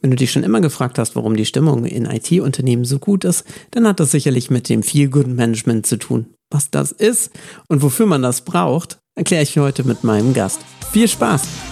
Wenn du dich schon immer gefragt hast, warum die Stimmung in IT-Unternehmen so gut ist, dann hat das sicherlich mit dem Feel Good Management zu tun. Was das ist und wofür man das braucht, erkläre ich heute mit meinem Gast. Viel Spaß!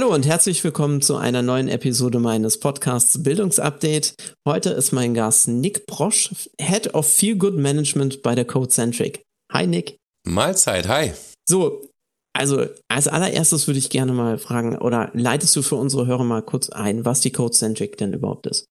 Hallo und herzlich willkommen zu einer neuen Episode meines Podcasts Bildungsupdate. Heute ist mein Gast Nick Brosch, Head of Feel Good Management bei der Codecentric. Hi Nick. Mahlzeit, hi. So, also als allererstes würde ich gerne mal fragen, oder leitest du für unsere Hörer mal kurz ein, was die Codecentric denn überhaupt ist?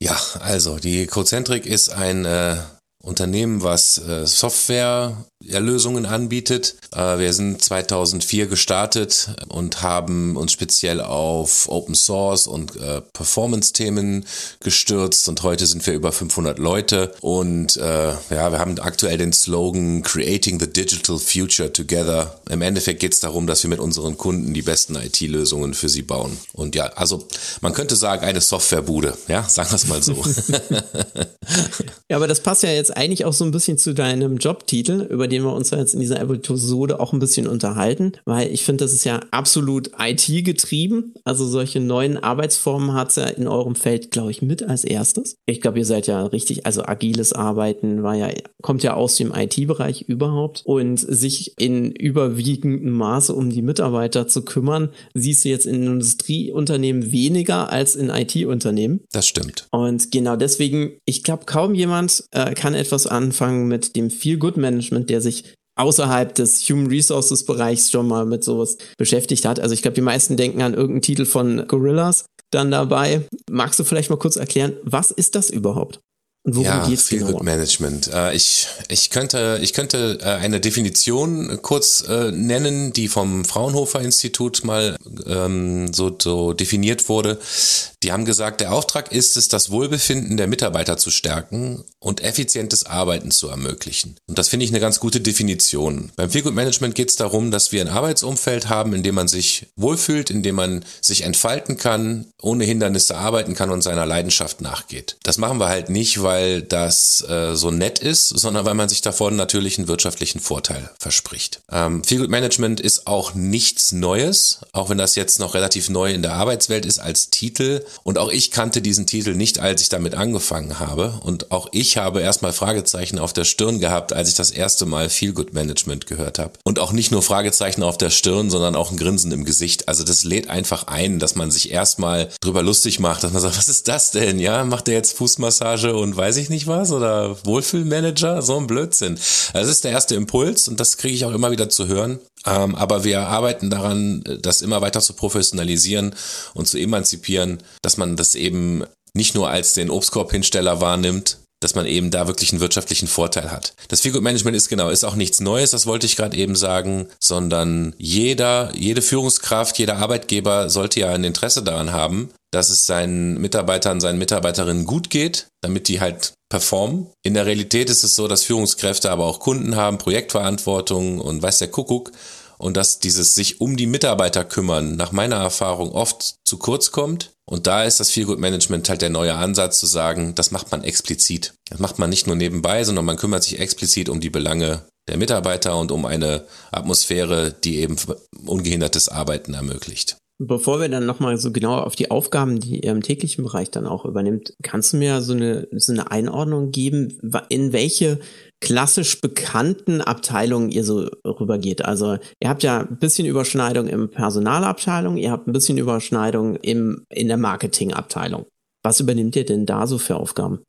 Ja, also die Codecentric ist ein äh, Unternehmen, was äh, Software-Lösungen anbietet. Äh, wir sind 2004 gestartet und haben uns speziell auf Open Source und äh, Performance-Themen gestürzt und heute sind wir über 500 Leute und äh, ja, wir haben aktuell den Slogan Creating the Digital Future Together. Im Endeffekt geht es darum, dass wir mit unseren Kunden die besten IT-Lösungen für sie bauen. Und ja, also man könnte sagen, eine Softwarebude, ja, sagen wir es mal so. ja, aber das passt ja jetzt eigentlich auch so ein bisschen zu deinem Jobtitel, über den wir uns jetzt in dieser Episode auch ein bisschen unterhalten, weil ich finde, das ist ja absolut IT-getrieben. Also solche neuen Arbeitsformen hat es ja in eurem Feld, glaube ich, mit als erstes. Ich glaube, ihr seid ja richtig, also agiles Arbeiten war ja, kommt ja aus dem IT-Bereich überhaupt und sich in überwiegendem Maße um die Mitarbeiter zu kümmern, siehst du jetzt in Industrieunternehmen weniger als in IT-Unternehmen. Das stimmt. Und genau deswegen, ich glaube, kaum jemand äh, kann etwas anfangen mit dem Feel-Good-Management, der sich außerhalb des Human Resources Bereichs schon mal mit sowas beschäftigt hat. Also ich glaube, die meisten denken an irgendeinen Titel von Gorillas dann dabei. Magst du vielleicht mal kurz erklären, was ist das überhaupt? Worum ja, geht's Feel Good Management. Äh, ich, ich könnte, ich könnte äh, eine Definition kurz äh, nennen, die vom Fraunhofer Institut mal ähm, so, so definiert wurde. Die haben gesagt, der Auftrag ist es, das Wohlbefinden der Mitarbeiter zu stärken und effizientes Arbeiten zu ermöglichen. Und das finde ich eine ganz gute Definition. Beim Feel Good Management geht es darum, dass wir ein Arbeitsumfeld haben, in dem man sich wohlfühlt, in dem man sich entfalten kann, ohne Hindernisse arbeiten kann und seiner Leidenschaft nachgeht. Das machen wir halt nicht, weil das äh, so nett ist, sondern weil man sich davon natürlich einen wirtschaftlichen Vorteil verspricht. Ähm, Feel Good Management ist auch nichts Neues, auch wenn das jetzt noch relativ neu in der Arbeitswelt ist als Titel und auch ich kannte diesen Titel nicht, als ich damit angefangen habe. Und auch ich habe erstmal Fragezeichen auf der Stirn gehabt, als ich das erste Mal Feel Good Management gehört habe. Und auch nicht nur Fragezeichen auf der Stirn, sondern auch ein Grinsen im Gesicht. Also das lädt einfach ein, dass man sich erstmal drüber lustig macht, dass man sagt, was ist das denn? Ja, macht der jetzt Fußmassage und weiß ich nicht was? Oder Wohlfühlmanager? So ein Blödsinn. Das ist der erste Impuls und das kriege ich auch immer wieder zu hören. Ähm, aber wir arbeiten daran, das immer weiter zu professionalisieren und zu emanzipieren, dass man das eben nicht nur als den Obstkorbhinsteller wahrnimmt, dass man eben da wirklich einen wirtschaftlichen Vorteil hat. Das Feel Good Management ist genau, ist auch nichts Neues, das wollte ich gerade eben sagen, sondern jeder, jede Führungskraft, jeder Arbeitgeber sollte ja ein Interesse daran haben, dass es seinen Mitarbeitern, seinen Mitarbeiterinnen gut geht, damit die halt performen. In der Realität ist es so, dass Führungskräfte aber auch Kunden haben, Projektverantwortung und weiß der Kuckuck und dass dieses sich um die Mitarbeiter kümmern nach meiner Erfahrung oft zu kurz kommt. Und da ist das Feel Good Management halt der neue Ansatz zu sagen, das macht man explizit. Das macht man nicht nur nebenbei, sondern man kümmert sich explizit um die Belange der Mitarbeiter und um eine Atmosphäre, die eben ungehindertes Arbeiten ermöglicht. Bevor wir dann nochmal so genau auf die Aufgaben, die ihr im täglichen Bereich dann auch übernimmt, kannst du mir so eine, so eine Einordnung geben, in welche klassisch bekannten Abteilungen ihr so rübergeht. Also ihr habt ja ein bisschen Überschneidung im Personalabteilung, ihr habt ein bisschen Überschneidung im, in der Marketingabteilung. Was übernimmt ihr denn da so für Aufgaben?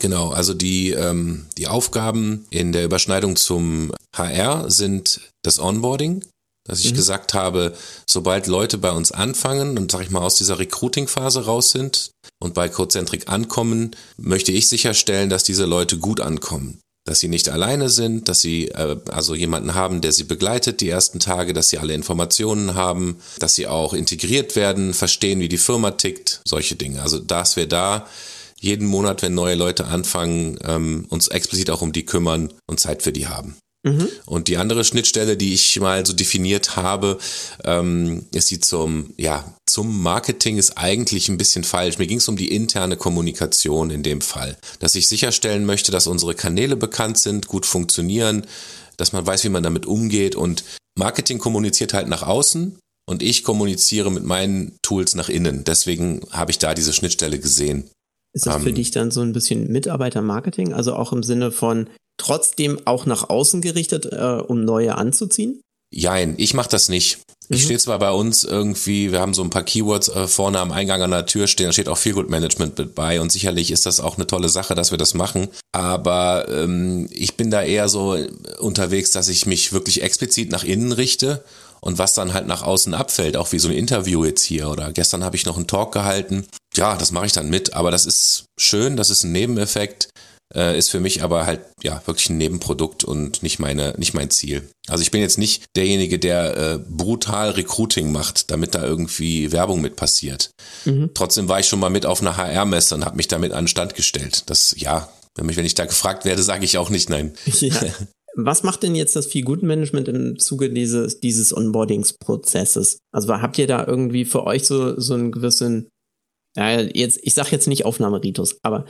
Genau, also die, ähm, die Aufgaben in der Überschneidung zum HR sind das Onboarding, dass ich mhm. gesagt habe, sobald Leute bei uns anfangen und sag ich mal aus dieser Recruiting-Phase raus sind und bei Codecentric ankommen, möchte ich sicherstellen, dass diese Leute gut ankommen dass sie nicht alleine sind, dass sie äh, also jemanden haben, der sie begleitet die ersten Tage, dass sie alle Informationen haben, dass sie auch integriert werden, verstehen, wie die Firma tickt, solche Dinge. Also dass wir da jeden Monat, wenn neue Leute anfangen, ähm, uns explizit auch um die kümmern und Zeit für die haben. Mhm. Und die andere Schnittstelle, die ich mal so definiert habe, ähm, ist die zum, ja, zum Marketing ist eigentlich ein bisschen falsch. Mir ging es um die interne Kommunikation in dem Fall. Dass ich sicherstellen möchte, dass unsere Kanäle bekannt sind, gut funktionieren, dass man weiß, wie man damit umgeht. Und Marketing kommuniziert halt nach außen und ich kommuniziere mit meinen Tools nach innen. Deswegen habe ich da diese Schnittstelle gesehen. Ist das für ähm, dich dann so ein bisschen Mitarbeitermarketing? Also auch im Sinne von, trotzdem auch nach außen gerichtet, äh, um neue anzuziehen? Jein, ich mache das nicht. Ich mhm. stehe zwar bei uns irgendwie, wir haben so ein paar Keywords äh, vorne am Eingang an der Tür stehen, da steht auch Feelgood Management mit bei und sicherlich ist das auch eine tolle Sache, dass wir das machen. Aber ähm, ich bin da eher so unterwegs, dass ich mich wirklich explizit nach innen richte und was dann halt nach außen abfällt, auch wie so ein Interview jetzt hier oder gestern habe ich noch einen Talk gehalten. Ja, das mache ich dann mit, aber das ist schön, das ist ein Nebeneffekt äh, ist für mich aber halt ja wirklich ein Nebenprodukt und nicht meine nicht mein Ziel. Also ich bin jetzt nicht derjenige, der äh, brutal Recruiting macht, damit da irgendwie Werbung mit passiert. Mhm. Trotzdem war ich schon mal mit auf einer HR-Messe und habe mich damit an den Stand gestellt. Das ja, wenn mich wenn ich da gefragt werde, sage ich auch nicht nein. Ja. Was macht denn jetzt das viel Management im Zuge dieses, dieses Onboardings-Prozesses? Also habt ihr da irgendwie für euch so, so einen gewissen, ja, jetzt, ich sag jetzt nicht Aufnahmeritus, aber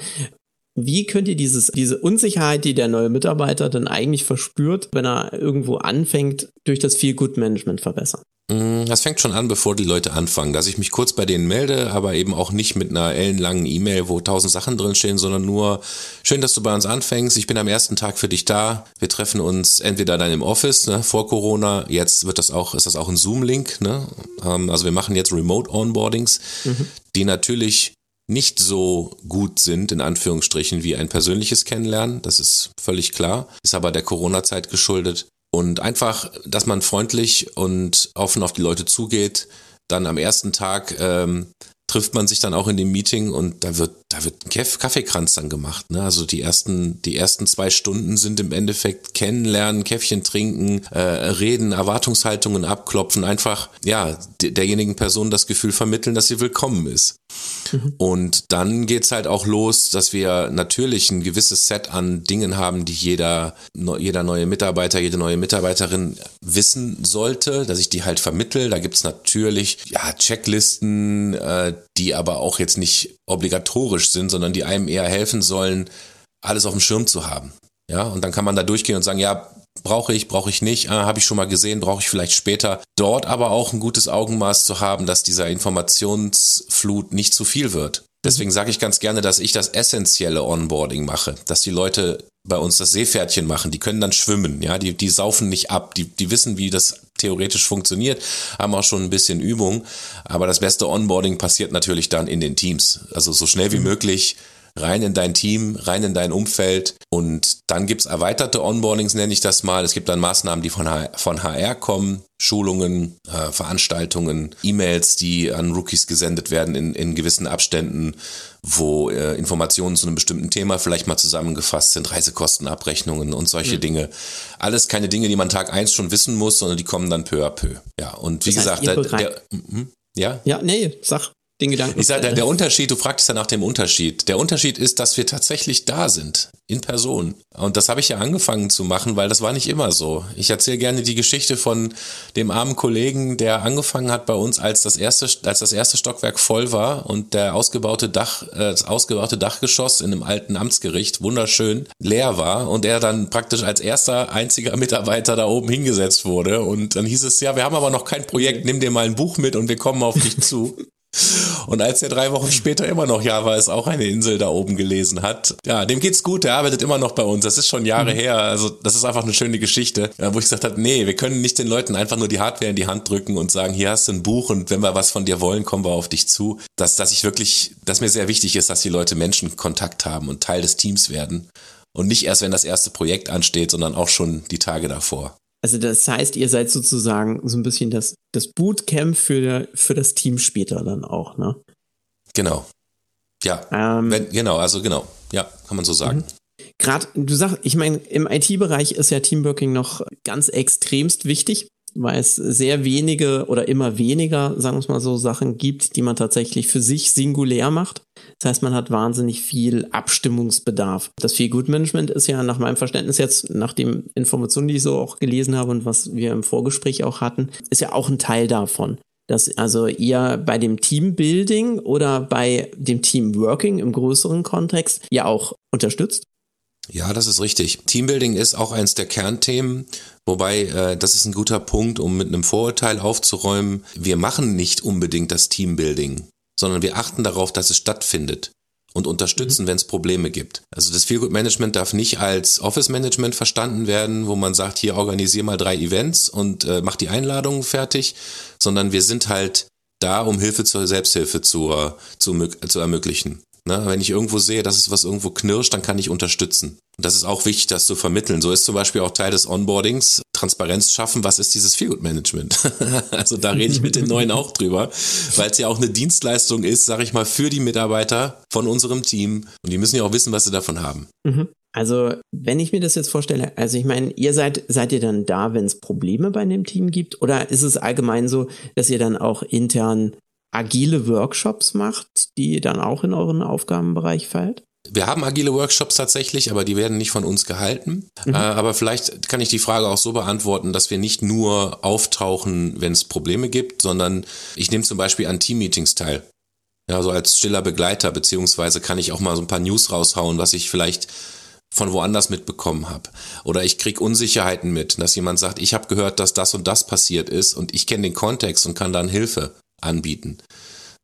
wie könnt ihr dieses, diese Unsicherheit, die der neue Mitarbeiter dann eigentlich verspürt, wenn er irgendwo anfängt, durch das Feel Good Management verbessern? Mm, das fängt schon an, bevor die Leute anfangen, dass ich mich kurz bei denen melde, aber eben auch nicht mit einer ellenlangen E-Mail, wo tausend Sachen drinstehen, sondern nur schön, dass du bei uns anfängst. Ich bin am ersten Tag für dich da. Wir treffen uns entweder dann im Office ne, vor Corona. Jetzt wird das auch, ist das auch ein Zoom-Link. Ne? Ähm, also wir machen jetzt Remote Onboardings, mhm. die natürlich nicht so gut sind, in Anführungsstrichen, wie ein persönliches Kennenlernen. Das ist völlig klar. Ist aber der Corona-Zeit geschuldet. Und einfach, dass man freundlich und offen auf die Leute zugeht, dann am ersten Tag ähm, trifft man sich dann auch in dem Meeting und da wird, da wird ein Kaffeekranz dann gemacht. Ne? Also die ersten, die ersten zwei Stunden sind im Endeffekt kennenlernen, Käffchen trinken, äh, reden, Erwartungshaltungen abklopfen, einfach ja derjenigen Person das Gefühl vermitteln, dass sie willkommen ist. Mhm. Und dann geht's halt auch los, dass wir natürlich ein gewisses Set an Dingen haben, die jeder, jeder neue Mitarbeiter, jede neue Mitarbeiterin wissen sollte, dass ich die halt vermittel. Da gibt's natürlich ja Checklisten, äh, die aber auch jetzt nicht obligatorisch sind, sondern die einem eher helfen sollen, alles auf dem Schirm zu haben. Ja, und dann kann man da durchgehen und sagen, ja, brauche ich, brauche ich nicht, ah, habe ich schon mal gesehen, brauche ich vielleicht später. Dort aber auch ein gutes Augenmaß zu haben, dass dieser Informationsflut nicht zu viel wird. Deswegen sage ich ganz gerne, dass ich das essentielle Onboarding mache, dass die Leute bei uns das Seepferdchen machen, die können dann schwimmen, ja, die, die saufen nicht ab, die, die wissen, wie das theoretisch funktioniert, haben auch schon ein bisschen Übung, aber das beste Onboarding passiert natürlich dann in den Teams. Also so schnell wie mhm. möglich rein in dein Team, rein in dein Umfeld und dann gibt's erweiterte Onboardings, nenne ich das mal. Es gibt dann Maßnahmen, die von, HR, von HR kommen, Schulungen, äh, Veranstaltungen, E-Mails, die an Rookies gesendet werden in, in gewissen Abständen, wo äh, Informationen zu einem bestimmten Thema vielleicht mal zusammengefasst sind, Reisekostenabrechnungen und solche mhm. Dinge. Alles keine Dinge, die man Tag eins schon wissen muss, sondern die kommen dann peu à peu. Ja, und wie das heißt, gesagt, der, der, mhm, ja? Ja, nee, sag den Gedanken. Ich sage, der, der Unterschied, du fragtest ja nach dem Unterschied. Der Unterschied ist, dass wir tatsächlich da sind, in Person. Und das habe ich ja angefangen zu machen, weil das war nicht immer so. Ich erzähle gerne die Geschichte von dem armen Kollegen, der angefangen hat bei uns, als das erste, als das erste Stockwerk voll war und der ausgebaute Dach, äh, das ausgebaute Dachgeschoss in einem alten Amtsgericht wunderschön leer war und er dann praktisch als erster einziger Mitarbeiter da oben hingesetzt wurde. Und dann hieß es, ja, wir haben aber noch kein Projekt, nimm dir mal ein Buch mit und wir kommen auf dich zu. Und als er drei Wochen später immer noch Java ist auch eine Insel da oben gelesen hat, ja, dem geht's gut, der arbeitet immer noch bei uns. Das ist schon Jahre mhm. her. Also das ist einfach eine schöne Geschichte, wo ich gesagt habe, nee, wir können nicht den Leuten einfach nur die Hardware in die Hand drücken und sagen, hier hast du ein Buch und wenn wir was von dir wollen, kommen wir auf dich zu. Dass, dass ich wirklich, dass mir sehr wichtig ist, dass die Leute Menschenkontakt haben und Teil des Teams werden. Und nicht erst, wenn das erste Projekt ansteht, sondern auch schon die Tage davor. Also das heißt, ihr seid sozusagen so ein bisschen das, das Bootcamp für, für das Team später dann auch, ne? Genau. Ja. Ähm, Wenn, genau, also genau. Ja, kann man so sagen. Mhm. Gerade, du sagst, ich meine, im IT-Bereich ist ja Teamworking noch ganz extremst wichtig. Weil es sehr wenige oder immer weniger, sagen wir es mal so, Sachen gibt, die man tatsächlich für sich singulär macht. Das heißt, man hat wahnsinnig viel Abstimmungsbedarf. Das Feel Good Management ist ja nach meinem Verständnis jetzt, nach den Informationen, die ich so auch gelesen habe und was wir im Vorgespräch auch hatten, ist ja auch ein Teil davon. Dass also ihr bei dem Teambuilding oder bei dem Teamworking im größeren Kontext ja auch unterstützt. Ja, das ist richtig. Teambuilding ist auch eins der Kernthemen, wobei äh, das ist ein guter Punkt, um mit einem Vorurteil aufzuräumen. Wir machen nicht unbedingt das Teambuilding, sondern wir achten darauf, dass es stattfindet und unterstützen, mhm. wenn es Probleme gibt. Also das Feelgood Management darf nicht als Office Management verstanden werden, wo man sagt, hier organisier mal drei Events und äh, mach die Einladungen fertig, sondern wir sind halt da, um Hilfe zur Selbsthilfe zu, zu, zu ermöglichen. Ne? Wenn ich irgendwo sehe, dass es was irgendwo knirscht, dann kann ich unterstützen. Das ist auch wichtig, das zu vermitteln. So ist zum Beispiel auch Teil des Onboardings, Transparenz schaffen, was ist dieses Feelgood Management? also da rede ich mit den Neuen auch drüber, weil es ja auch eine Dienstleistung ist, sage ich mal, für die Mitarbeiter von unserem Team. Und die müssen ja auch wissen, was sie davon haben. Mhm. Also, wenn ich mir das jetzt vorstelle, also ich meine, ihr seid, seid ihr dann da, wenn es Probleme bei dem Team gibt? Oder ist es allgemein so, dass ihr dann auch intern agile Workshops macht, die dann auch in euren Aufgabenbereich fällt? Wir haben agile Workshops tatsächlich, aber die werden nicht von uns gehalten. Mhm. Äh, aber vielleicht kann ich die Frage auch so beantworten, dass wir nicht nur auftauchen, wenn es Probleme gibt, sondern ich nehme zum Beispiel an Teammeetings teil. Ja, so als stiller Begleiter, beziehungsweise kann ich auch mal so ein paar News raushauen, was ich vielleicht von woanders mitbekommen habe. Oder ich krieg Unsicherheiten mit, dass jemand sagt, ich habe gehört, dass das und das passiert ist und ich kenne den Kontext und kann dann Hilfe anbieten.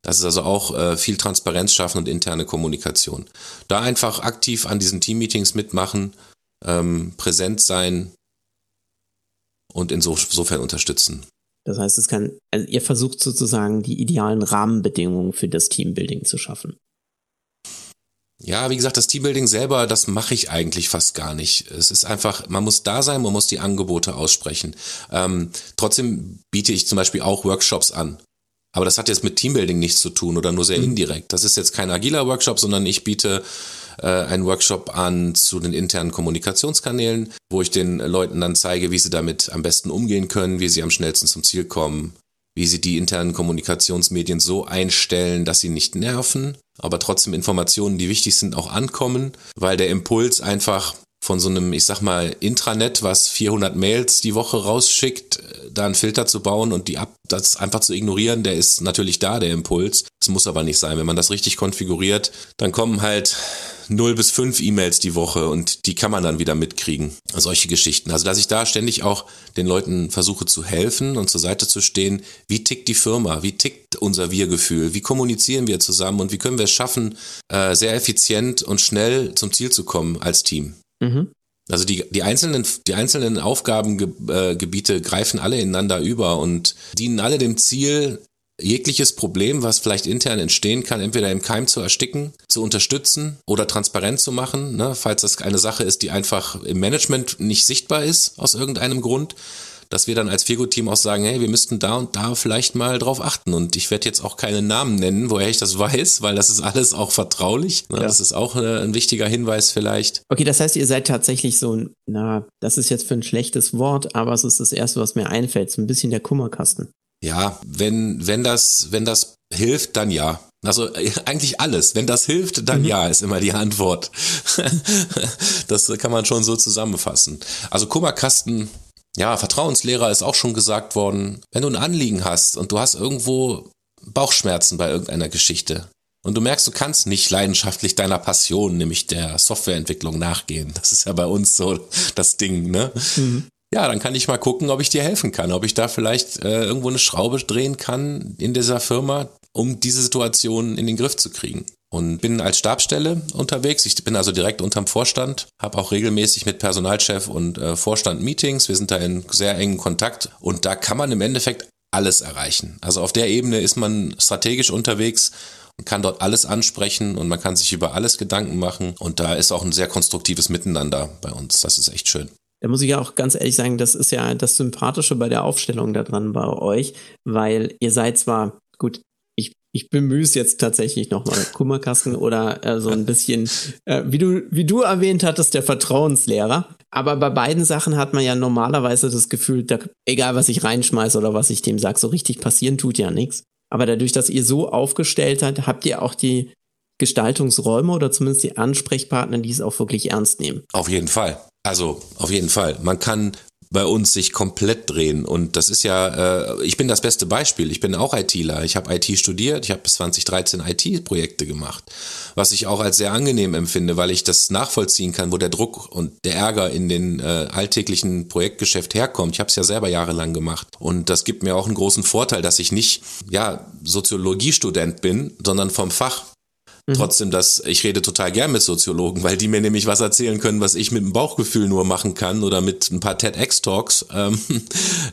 Das ist also auch äh, viel Transparenz schaffen und interne Kommunikation. Da einfach aktiv an diesen Teammeetings mitmachen, ähm, präsent sein und insofern unterstützen. Das heißt, es kann, also ihr versucht sozusagen die idealen Rahmenbedingungen für das Teambuilding zu schaffen. Ja, wie gesagt, das Teambuilding selber, das mache ich eigentlich fast gar nicht. Es ist einfach, man muss da sein, man muss die Angebote aussprechen. Ähm, trotzdem biete ich zum Beispiel auch Workshops an. Aber das hat jetzt mit Teambuilding nichts zu tun oder nur sehr mhm. indirekt. Das ist jetzt kein agiler Workshop, sondern ich biete äh, einen Workshop an zu den internen Kommunikationskanälen, wo ich den Leuten dann zeige, wie sie damit am besten umgehen können, wie sie am schnellsten zum Ziel kommen, wie sie die internen Kommunikationsmedien so einstellen, dass sie nicht nerven, aber trotzdem Informationen, die wichtig sind, auch ankommen, weil der Impuls einfach von so einem, ich sag mal, Intranet, was 400 Mails die Woche rausschickt, da einen Filter zu bauen und die ab, das einfach zu ignorieren, der ist natürlich da, der Impuls. Das muss aber nicht sein. Wenn man das richtig konfiguriert, dann kommen halt 0 bis 5 E-Mails die Woche und die kann man dann wieder mitkriegen. Solche Geschichten. Also, dass ich da ständig auch den Leuten versuche zu helfen und zur Seite zu stehen. Wie tickt die Firma? Wie tickt unser Wir-Gefühl? Wie kommunizieren wir zusammen? Und wie können wir es schaffen, äh, sehr effizient und schnell zum Ziel zu kommen als Team? Mhm. Also die, die einzelnen, die einzelnen Aufgabengebiete äh, greifen alle ineinander über und dienen alle dem Ziel, jegliches Problem, was vielleicht intern entstehen kann, entweder im Keim zu ersticken, zu unterstützen oder transparent zu machen, ne, falls das eine Sache ist, die einfach im Management nicht sichtbar ist aus irgendeinem Grund, dass wir dann als Figo-Team auch sagen, hey, wir müssten da und da vielleicht mal drauf achten. Und ich werde jetzt auch keine Namen nennen, woher ich das weiß, weil das ist alles auch vertraulich. Ja. Das ist auch äh, ein wichtiger Hinweis vielleicht. Okay, das heißt, ihr seid tatsächlich so ein, na, das ist jetzt für ein schlechtes Wort, aber es ist das Erste, was mir einfällt, so ein bisschen der Kummerkasten. Ja, wenn, wenn das, wenn das hilft, dann ja. Also äh, eigentlich alles. Wenn das hilft, dann mhm. ja, ist immer die Antwort. das kann man schon so zusammenfassen. Also Kummerkasten ja, Vertrauenslehrer ist auch schon gesagt worden, wenn du ein Anliegen hast und du hast irgendwo Bauchschmerzen bei irgendeiner Geschichte und du merkst, du kannst nicht leidenschaftlich deiner Passion, nämlich der Softwareentwicklung, nachgehen. Das ist ja bei uns so das Ding, ne? Mhm. Ja, dann kann ich mal gucken, ob ich dir helfen kann, ob ich da vielleicht äh, irgendwo eine Schraube drehen kann in dieser Firma, um diese Situation in den Griff zu kriegen und bin als Stabstelle unterwegs. Ich bin also direkt unterm Vorstand, habe auch regelmäßig mit Personalchef und äh, Vorstand Meetings. Wir sind da in sehr engen Kontakt und da kann man im Endeffekt alles erreichen. Also auf der Ebene ist man strategisch unterwegs und kann dort alles ansprechen und man kann sich über alles Gedanken machen und da ist auch ein sehr konstruktives Miteinander bei uns. Das ist echt schön. Da muss ich ja auch ganz ehrlich sagen, das ist ja das Sympathische bei der Aufstellung da dran bei euch, weil ihr seid zwar, gut, ich bemühe es jetzt tatsächlich nochmal, Kummerkasten oder äh, so ein bisschen, äh, wie du, wie du erwähnt hattest, der Vertrauenslehrer. Aber bei beiden Sachen hat man ja normalerweise das Gefühl, da, egal was ich reinschmeiße oder was ich dem sage, so richtig passieren tut ja nichts. Aber dadurch, dass ihr so aufgestellt habt, habt ihr auch die Gestaltungsräume oder zumindest die Ansprechpartner, die es auch wirklich ernst nehmen. Auf jeden Fall. Also auf jeden Fall. Man kann bei uns sich komplett drehen. Und das ist ja, äh, ich bin das beste Beispiel. Ich bin auch ITler. Ich habe IT studiert. Ich habe bis 2013 IT-Projekte gemacht, was ich auch als sehr angenehm empfinde, weil ich das nachvollziehen kann, wo der Druck und der Ärger in den äh, alltäglichen Projektgeschäft herkommt. Ich habe es ja selber jahrelang gemacht. Und das gibt mir auch einen großen Vorteil, dass ich nicht ja Soziologiestudent bin, sondern vom Fach. Mhm. Trotzdem, dass ich rede total gern mit Soziologen, weil die mir nämlich was erzählen können, was ich mit dem Bauchgefühl nur machen kann oder mit ein paar TEDx-Talks, ähm,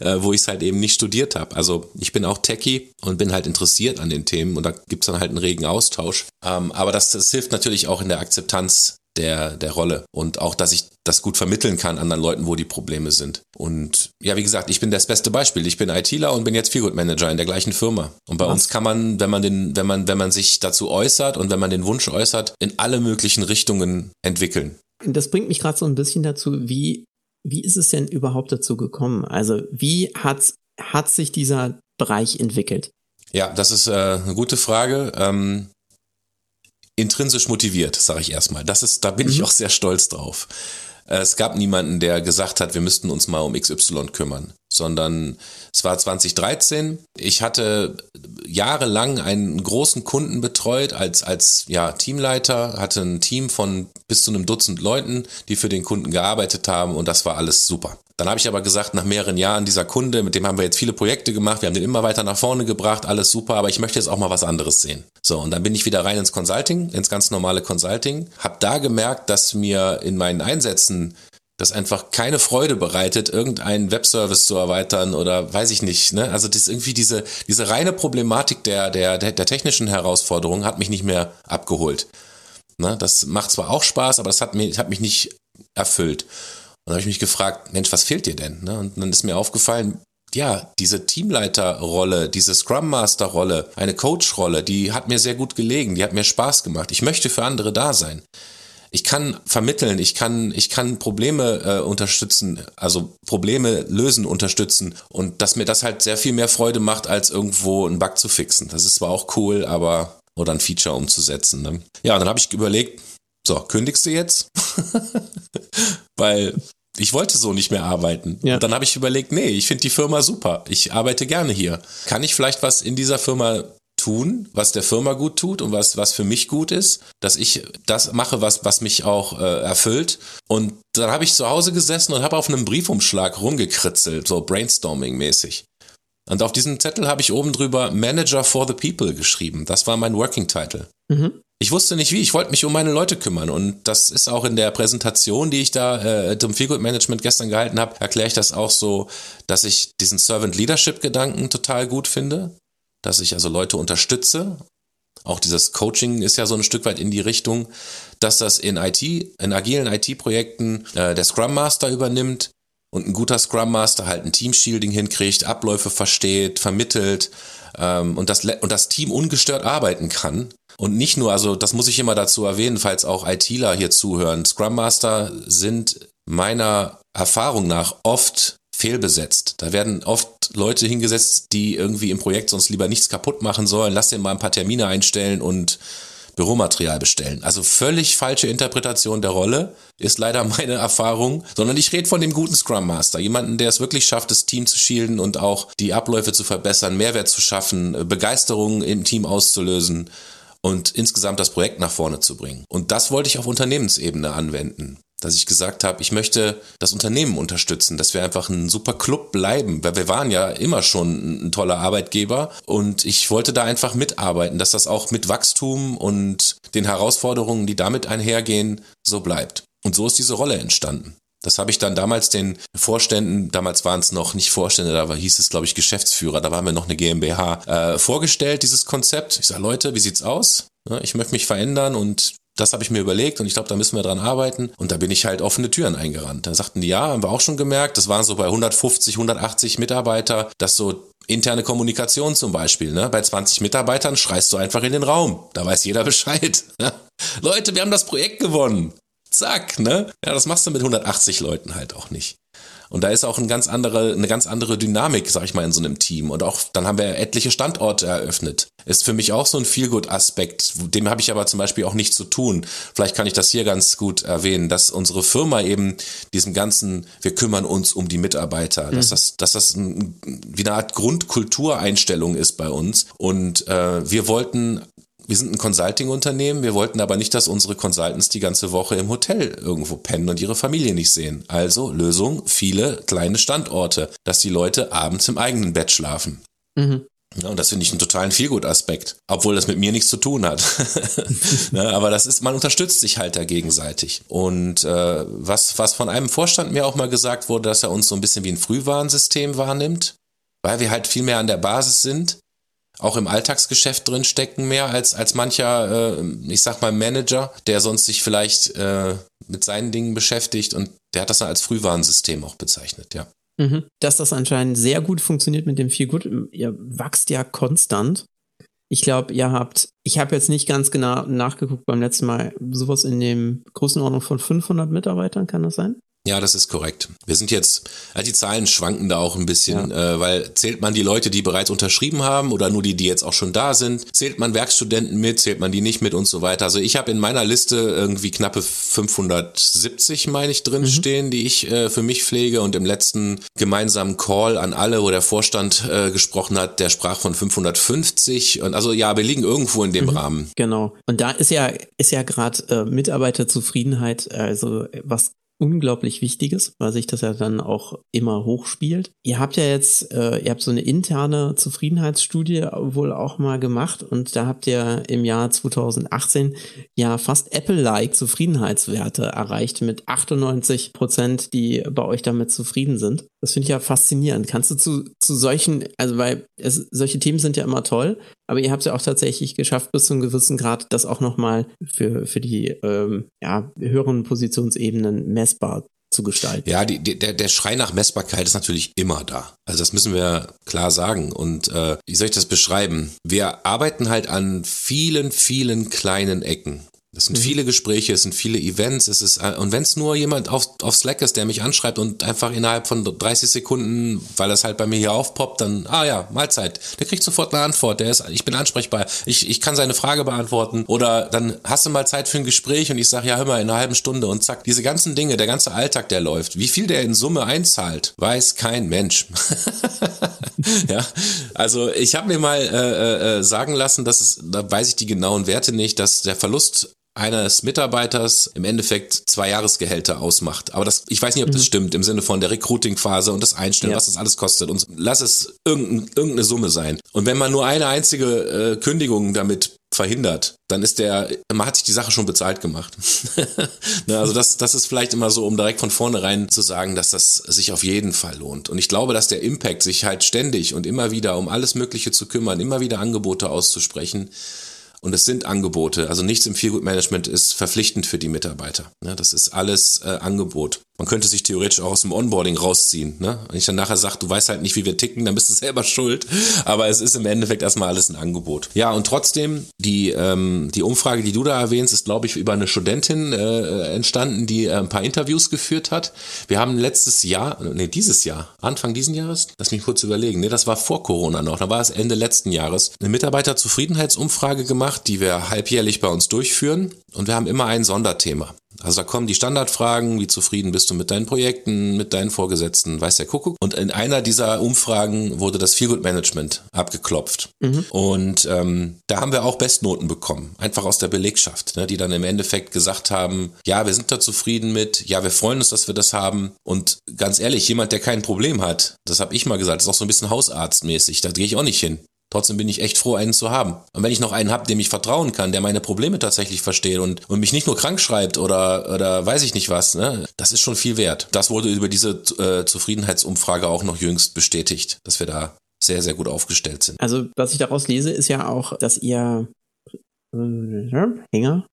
äh, wo ich es halt eben nicht studiert habe. Also ich bin auch Techie und bin halt interessiert an den Themen und da gibt's dann halt einen regen Austausch. Ähm, aber das, das hilft natürlich auch in der Akzeptanz der, der Rolle und auch, dass ich das gut vermitteln kann anderen Leuten, wo die Probleme sind. Und ja, wie gesagt, ich bin das beste Beispiel. Ich bin ITler und bin jetzt Feelgood Manager in der gleichen Firma. Und bei Was? uns kann man, wenn man den, wenn man, wenn man sich dazu äußert und wenn man den Wunsch äußert, in alle möglichen Richtungen entwickeln. Das bringt mich gerade so ein bisschen dazu, wie, wie ist es denn überhaupt dazu gekommen? Also, wie hat, hat sich dieser Bereich entwickelt? Ja, das ist äh, eine gute Frage. Ähm, intrinsisch motiviert, sage ich erstmal. Das ist, da bin mhm. ich auch sehr stolz drauf. Äh, es gab niemanden, der gesagt hat, wir müssten uns mal um XY kümmern, sondern es war 2013. Ich hatte jahrelang einen großen Kunden betreut als, als ja, Teamleiter, hatte ein Team von bis zu einem Dutzend Leuten, die für den Kunden gearbeitet haben und das war alles super. Dann habe ich aber gesagt, nach mehreren Jahren, dieser Kunde, mit dem haben wir jetzt viele Projekte gemacht, wir haben den immer weiter nach vorne gebracht, alles super, aber ich möchte jetzt auch mal was anderes sehen. So, und dann bin ich wieder rein ins Consulting, ins ganz normale Consulting, habe da gemerkt, dass mir in meinen Einsätzen das einfach keine Freude bereitet, irgendeinen Webservice zu erweitern oder weiß ich nicht. Ne? Also das irgendwie diese, diese reine Problematik der, der, der, technischen Herausforderung hat mich nicht mehr abgeholt. Ne? Das macht zwar auch Spaß, aber das hat, mir, hat mich nicht erfüllt. Und dann habe ich mich gefragt, Mensch, was fehlt dir denn? Ne? Und dann ist mir aufgefallen, ja, diese Teamleiterrolle, diese Scrum Master Rolle, eine Coach Rolle, die hat mir sehr gut gelegen, die hat mir Spaß gemacht. Ich möchte für andere da sein. Ich kann vermitteln, ich kann, ich kann Probleme äh, unterstützen, also Probleme lösen, unterstützen und dass mir das halt sehr viel mehr Freude macht, als irgendwo einen Bug zu fixen. Das ist zwar auch cool, aber oder ein Feature umzusetzen. Ne? Ja, dann habe ich überlegt, so, kündigst du jetzt? Weil ich wollte so nicht mehr arbeiten. Ja. Und dann habe ich überlegt, nee, ich finde die Firma super. Ich arbeite gerne hier. Kann ich vielleicht was in dieser Firma tun, was der Firma gut tut und was, was für mich gut ist, dass ich das mache, was, was mich auch äh, erfüllt. Und dann habe ich zu Hause gesessen und habe auf einem Briefumschlag rumgekritzelt, so brainstorming-mäßig. Und auf diesem Zettel habe ich oben drüber Manager for the People geschrieben. Das war mein Working Title. Mhm ich wusste nicht wie, ich wollte mich um meine Leute kümmern. Und das ist auch in der Präsentation, die ich da äh, zum Feelgood Management gestern gehalten habe, erkläre ich das auch so, dass ich diesen Servant Leadership Gedanken total gut finde, dass ich also Leute unterstütze. Auch dieses Coaching ist ja so ein Stück weit in die Richtung, dass das in IT, in agilen IT-Projekten äh, der Scrum Master übernimmt und ein guter Scrum Master halt ein Team Shielding hinkriegt, Abläufe versteht, vermittelt ähm, und, das, und das Team ungestört arbeiten kann und nicht nur, also das muss ich immer dazu erwähnen, falls auch ITler hier zuhören. Scrum Master sind meiner Erfahrung nach oft fehlbesetzt. Da werden oft Leute hingesetzt, die irgendwie im Projekt sonst lieber nichts kaputt machen sollen. Lass dir mal ein paar Termine einstellen und Büromaterial bestellen. Also völlig falsche Interpretation der Rolle ist leider meine Erfahrung, sondern ich rede von dem guten Scrum Master, jemanden, der es wirklich schafft, das Team zu shielden und auch die Abläufe zu verbessern, Mehrwert zu schaffen, Begeisterung im Team auszulösen und insgesamt das Projekt nach vorne zu bringen. Und das wollte ich auf Unternehmensebene anwenden. Dass ich gesagt habe, ich möchte das Unternehmen unterstützen, dass wir einfach ein super Club bleiben, weil wir waren ja immer schon ein toller Arbeitgeber und ich wollte da einfach mitarbeiten, dass das auch mit Wachstum und den Herausforderungen, die damit einhergehen, so bleibt. Und so ist diese Rolle entstanden. Das habe ich dann damals den Vorständen, damals waren es noch nicht Vorstände, da hieß es, glaube ich, Geschäftsführer, da waren wir noch eine GmbH, äh, vorgestellt, dieses Konzept. Ich sage, Leute, wie sieht's aus? Ich möchte mich verändern und das habe ich mir überlegt und ich glaube, da müssen wir dran arbeiten. Und da bin ich halt offene Türen eingerannt. Da sagten die, ja, haben wir auch schon gemerkt. Das waren so bei 150, 180 Mitarbeiter, dass so interne Kommunikation zum Beispiel, ne? Bei 20 Mitarbeitern schreist du einfach in den Raum. Da weiß jeder Bescheid. Leute, wir haben das Projekt gewonnen. Zack, ne? Ja, das machst du mit 180 Leuten halt auch nicht. Und da ist auch eine ganz andere, eine ganz andere Dynamik, sag ich mal, in so einem Team. Und auch dann haben wir etliche Standorte eröffnet. Ist für mich auch so ein Feelgood-Aspekt. Dem habe ich aber zum Beispiel auch nichts zu tun. Vielleicht kann ich das hier ganz gut erwähnen, dass unsere Firma eben diesem ganzen, wir kümmern uns um die Mitarbeiter, mhm. dass das, dass das ein, wie eine Art Grundkultureinstellung ist bei uns. Und äh, wir wollten wir sind ein Consulting-Unternehmen, wir wollten aber nicht, dass unsere Consultants die ganze Woche im Hotel irgendwo pennen und ihre Familie nicht sehen. Also Lösung, viele kleine Standorte, dass die Leute abends im eigenen Bett schlafen. Mhm. Ja, und das finde ich einen totalen Feelgood-Aspekt, obwohl das mit mir nichts zu tun hat. ja, aber das ist, man unterstützt sich halt da gegenseitig. Und äh, was, was von einem Vorstand mir auch mal gesagt wurde, dass er uns so ein bisschen wie ein Frühwarnsystem wahrnimmt, weil wir halt viel mehr an der Basis sind auch im Alltagsgeschäft drin stecken mehr als, als mancher, äh, ich sag mal, Manager, der sonst sich vielleicht äh, mit seinen Dingen beschäftigt und der hat das dann als Frühwarnsystem auch bezeichnet, ja. Mhm. Dass das anscheinend sehr gut funktioniert mit dem viel gut. Ihr wachst ja konstant. Ich glaube, ihr habt, ich habe jetzt nicht ganz genau nachgeguckt beim letzten Mal, sowas in dem Größenordnung von 500 Mitarbeitern, kann das sein? Ja, das ist korrekt. Wir sind jetzt, die Zahlen schwanken da auch ein bisschen, ja. äh, weil zählt man die Leute, die bereits unterschrieben haben oder nur die, die jetzt auch schon da sind? Zählt man Werkstudenten mit, zählt man die nicht mit und so weiter? Also ich habe in meiner Liste irgendwie knappe 570, meine ich, drin mhm. stehen, die ich äh, für mich pflege und im letzten gemeinsamen Call an alle, wo der Vorstand äh, gesprochen hat, der sprach von 550 und also ja, wir liegen irgendwo in dem mhm. Rahmen. Genau. Und da ist ja, ist ja gerade äh, Mitarbeiterzufriedenheit, also was unglaublich Wichtiges, weil sich das ja dann auch immer hochspielt. Ihr habt ja jetzt, äh, ihr habt so eine interne Zufriedenheitsstudie wohl auch mal gemacht und da habt ihr im Jahr 2018 ja fast Apple-like Zufriedenheitswerte erreicht mit 98 Prozent, die bei euch damit zufrieden sind. Das finde ich ja faszinierend. Kannst du zu, zu solchen, also weil es, solche Themen sind ja immer toll, aber ihr habt es ja auch tatsächlich geschafft, bis zu einem gewissen Grad das auch nochmal für, für die ähm, ja, höheren Positionsebenen messbar zu gestalten. Ja, die, der, der Schrei nach Messbarkeit ist natürlich immer da. Also das müssen wir klar sagen. Und äh, wie soll ich das beschreiben? Wir arbeiten halt an vielen, vielen kleinen Ecken. Das sind mhm. viele Gespräche, es sind viele Events, es ist, äh, und wenn es nur jemand auf, auf Slack ist, der mich anschreibt und einfach innerhalb von 30 Sekunden, weil das halt bei mir hier aufpoppt, dann, ah ja, Mahlzeit, der kriegt sofort eine Antwort, der ist, ich bin ansprechbar, ich, ich kann seine Frage beantworten oder dann hast du mal Zeit für ein Gespräch und ich sage, ja, hör mal, in einer halben Stunde und zack, diese ganzen Dinge, der ganze Alltag, der läuft, wie viel der in Summe einzahlt, weiß kein Mensch. ja, also ich habe mir mal äh, äh, sagen lassen, dass es, da weiß ich die genauen Werte nicht, dass der Verlust eines Mitarbeiters im Endeffekt zwei Jahresgehälter ausmacht. Aber das, ich weiß nicht, ob das mhm. stimmt, im Sinne von der Recruiting-Phase und das Einstellen, ja. was das alles kostet. Und lass es irgendein, irgendeine Summe sein. Und wenn man nur eine einzige äh, Kündigung damit verhindert, dann ist der, man hat sich die Sache schon bezahlt gemacht. ne, also das, das ist vielleicht immer so, um direkt von vornherein zu sagen, dass das sich auf jeden Fall lohnt. Und ich glaube, dass der Impact, sich halt ständig und immer wieder um alles Mögliche zu kümmern, immer wieder Angebote auszusprechen, und es sind Angebote. Also nichts im Feelgood Management ist verpflichtend für die Mitarbeiter. Das ist alles äh, Angebot. Man könnte sich theoretisch auch aus dem Onboarding rausziehen. Ne? Wenn ich dann nachher sage, du weißt halt nicht, wie wir ticken, dann bist du selber schuld. Aber es ist im Endeffekt erstmal alles ein Angebot. Ja, und trotzdem, die, ähm, die Umfrage, die du da erwähnst, ist, glaube ich, über eine Studentin äh, entstanden, die äh, ein paar Interviews geführt hat. Wir haben letztes Jahr, nee, dieses Jahr, Anfang diesen Jahres, lass mich kurz überlegen, nee, das war vor Corona noch, da war es Ende letzten Jahres, eine Mitarbeiterzufriedenheitsumfrage gemacht, die wir halbjährlich bei uns durchführen. Und wir haben immer ein Sonderthema. Also da kommen die Standardfragen, wie zufrieden bist du mit deinen Projekten, mit deinen Vorgesetzten, weiß der Kuckuck. Und in einer dieser Umfragen wurde das Feelgood Management abgeklopft. Mhm. Und ähm, da haben wir auch Bestnoten bekommen, einfach aus der Belegschaft, ne, die dann im Endeffekt gesagt haben, ja, wir sind da zufrieden mit, ja, wir freuen uns, dass wir das haben. Und ganz ehrlich, jemand, der kein Problem hat, das habe ich mal gesagt, ist auch so ein bisschen hausarztmäßig, da gehe ich auch nicht hin. Trotzdem bin ich echt froh, einen zu haben. Und wenn ich noch einen habe, dem ich vertrauen kann, der meine Probleme tatsächlich versteht und, und mich nicht nur krank schreibt oder, oder weiß ich nicht was, ne, das ist schon viel wert. Das wurde über diese äh, Zufriedenheitsumfrage auch noch jüngst bestätigt, dass wir da sehr, sehr gut aufgestellt sind. Also, was ich daraus lese, ist ja auch, dass ihr äh, Hänger.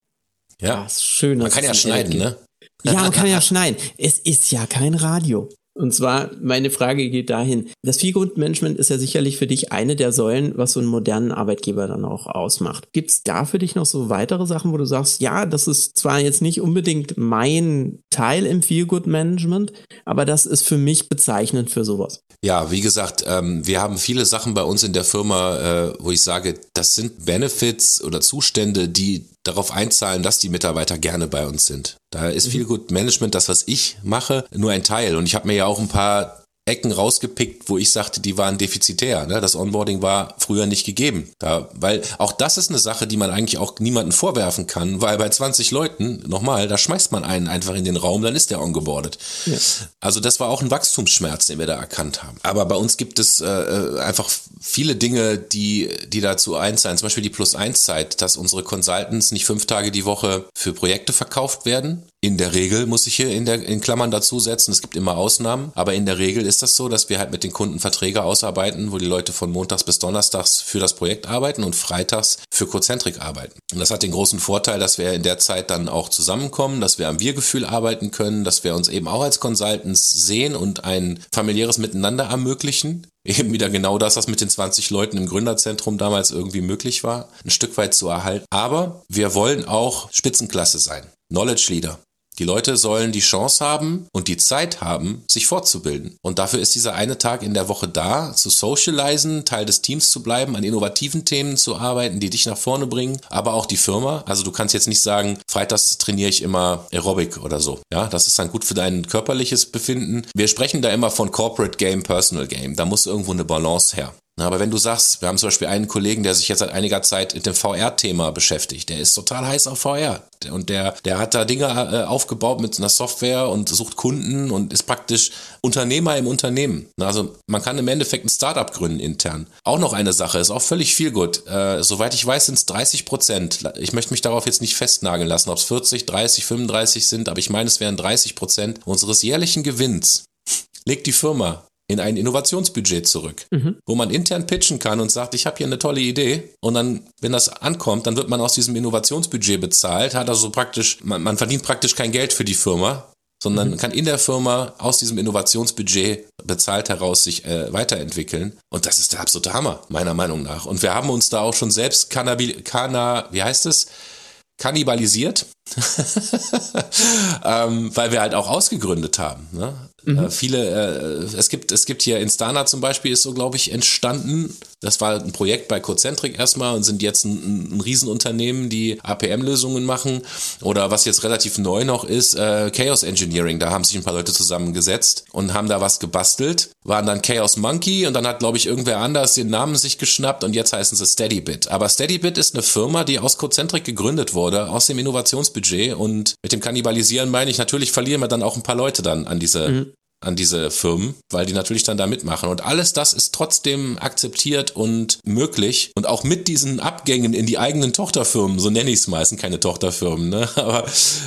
Ja, ah, schön. Man kann ja schneiden, ne? Ja, man kann ja schneiden. Es ist ja kein Radio. Und zwar, meine Frage geht dahin. Das Feelgood-Management ist ja sicherlich für dich eine der Säulen, was so einen modernen Arbeitgeber dann auch ausmacht. Gibt es da für dich noch so weitere Sachen, wo du sagst, ja, das ist zwar jetzt nicht unbedingt mein Teil im Feelgood-Management, aber das ist für mich bezeichnend für sowas? Ja, wie gesagt, ähm, wir haben viele Sachen bei uns in der Firma, äh, wo ich sage, das sind Benefits oder Zustände, die darauf einzahlen, dass die Mitarbeiter gerne bei uns sind. Da ist mhm. viel gut Management, das was ich mache, nur ein Teil. Und ich habe mir ja auch ein paar Ecken rausgepickt, wo ich sagte, die waren defizitär. Ne? Das Onboarding war früher nicht gegeben. Da, weil auch das ist eine Sache, die man eigentlich auch niemanden vorwerfen kann, weil bei 20 Leuten, nochmal, da schmeißt man einen einfach in den Raum, dann ist der ongeboardet. Ja. Also das war auch ein Wachstumsschmerz, den wir da erkannt haben. Aber bei uns gibt es äh, äh einfach viele Dinge, die, die dazu eins sein. Zum Beispiel die Plus-1-Zeit, dass unsere Consultants nicht fünf Tage die Woche für Projekte verkauft werden, in der Regel muss ich hier in, der, in Klammern dazu setzen, es gibt immer Ausnahmen, aber in der Regel ist das so, dass wir halt mit den Kunden Verträge ausarbeiten, wo die Leute von montags bis donnerstags für das Projekt arbeiten und freitags für Cozentrik arbeiten. Und das hat den großen Vorteil, dass wir in der Zeit dann auch zusammenkommen, dass wir am Wir-Gefühl arbeiten können, dass wir uns eben auch als Consultants sehen und ein familiäres Miteinander ermöglichen. Eben wieder genau das, was mit den 20 Leuten im Gründerzentrum damals irgendwie möglich war, ein Stück weit zu erhalten. Aber wir wollen auch Spitzenklasse sein. Knowledge Leader. Die Leute sollen die Chance haben und die Zeit haben, sich fortzubilden. Und dafür ist dieser eine Tag in der Woche da, zu socialisen, Teil des Teams zu bleiben, an innovativen Themen zu arbeiten, die dich nach vorne bringen, aber auch die Firma. Also du kannst jetzt nicht sagen, freitags trainiere ich immer Aerobic oder so. Ja, das ist dann gut für dein körperliches Befinden. Wir sprechen da immer von Corporate Game, Personal Game. Da muss irgendwo eine Balance her. Aber wenn du sagst, wir haben zum Beispiel einen Kollegen, der sich jetzt seit einiger Zeit mit dem VR-Thema beschäftigt, der ist total heiß auf VR. Und der, der hat da Dinge äh, aufgebaut mit einer Software und sucht Kunden und ist praktisch Unternehmer im Unternehmen. Also man kann im Endeffekt ein Startup gründen intern. Auch noch eine Sache, ist auch völlig viel gut. Äh, soweit ich weiß, sind es 30 Prozent. Ich möchte mich darauf jetzt nicht festnageln lassen, ob es 40, 30, 35 sind, aber ich meine, es wären 30 Prozent unseres jährlichen Gewinns legt die Firma in ein Innovationsbudget zurück, mhm. wo man intern pitchen kann und sagt, ich habe hier eine tolle Idee und dann, wenn das ankommt, dann wird man aus diesem Innovationsbudget bezahlt, hat also praktisch, man, man verdient praktisch kein Geld für die Firma, sondern mhm. kann in der Firma aus diesem Innovationsbudget bezahlt heraus sich äh, weiterentwickeln. Und das ist der absolute Hammer, meiner Meinung nach. Und wir haben uns da auch schon selbst Cannabil, Canna, wie heißt es? Kannibalisiert, ähm, weil wir halt auch ausgegründet haben. Ne? Mhm. Äh, viele, äh, es gibt, es gibt hier Instana zum Beispiel, ist so, glaube ich, entstanden. Das war ein Projekt bei Cocentric erstmal und sind jetzt ein, ein Riesenunternehmen, die APM-Lösungen machen. Oder was jetzt relativ neu noch ist, äh, Chaos Engineering. Da haben sich ein paar Leute zusammengesetzt und haben da was gebastelt. Waren dann Chaos Monkey und dann hat, glaube ich, irgendwer anders den Namen sich geschnappt und jetzt heißen sie SteadyBit. Aber SteadyBit ist eine Firma, die aus Cocentric gegründet wurde, aus dem Innovationsbudget. Und mit dem Kannibalisieren meine ich, natürlich verlieren wir dann auch ein paar Leute dann an diese mhm an diese Firmen, weil die natürlich dann da mitmachen. Und alles das ist trotzdem akzeptiert und möglich. Und auch mit diesen Abgängen in die eigenen Tochterfirmen, so nenne ich es meistens, keine Tochterfirmen, ne? aber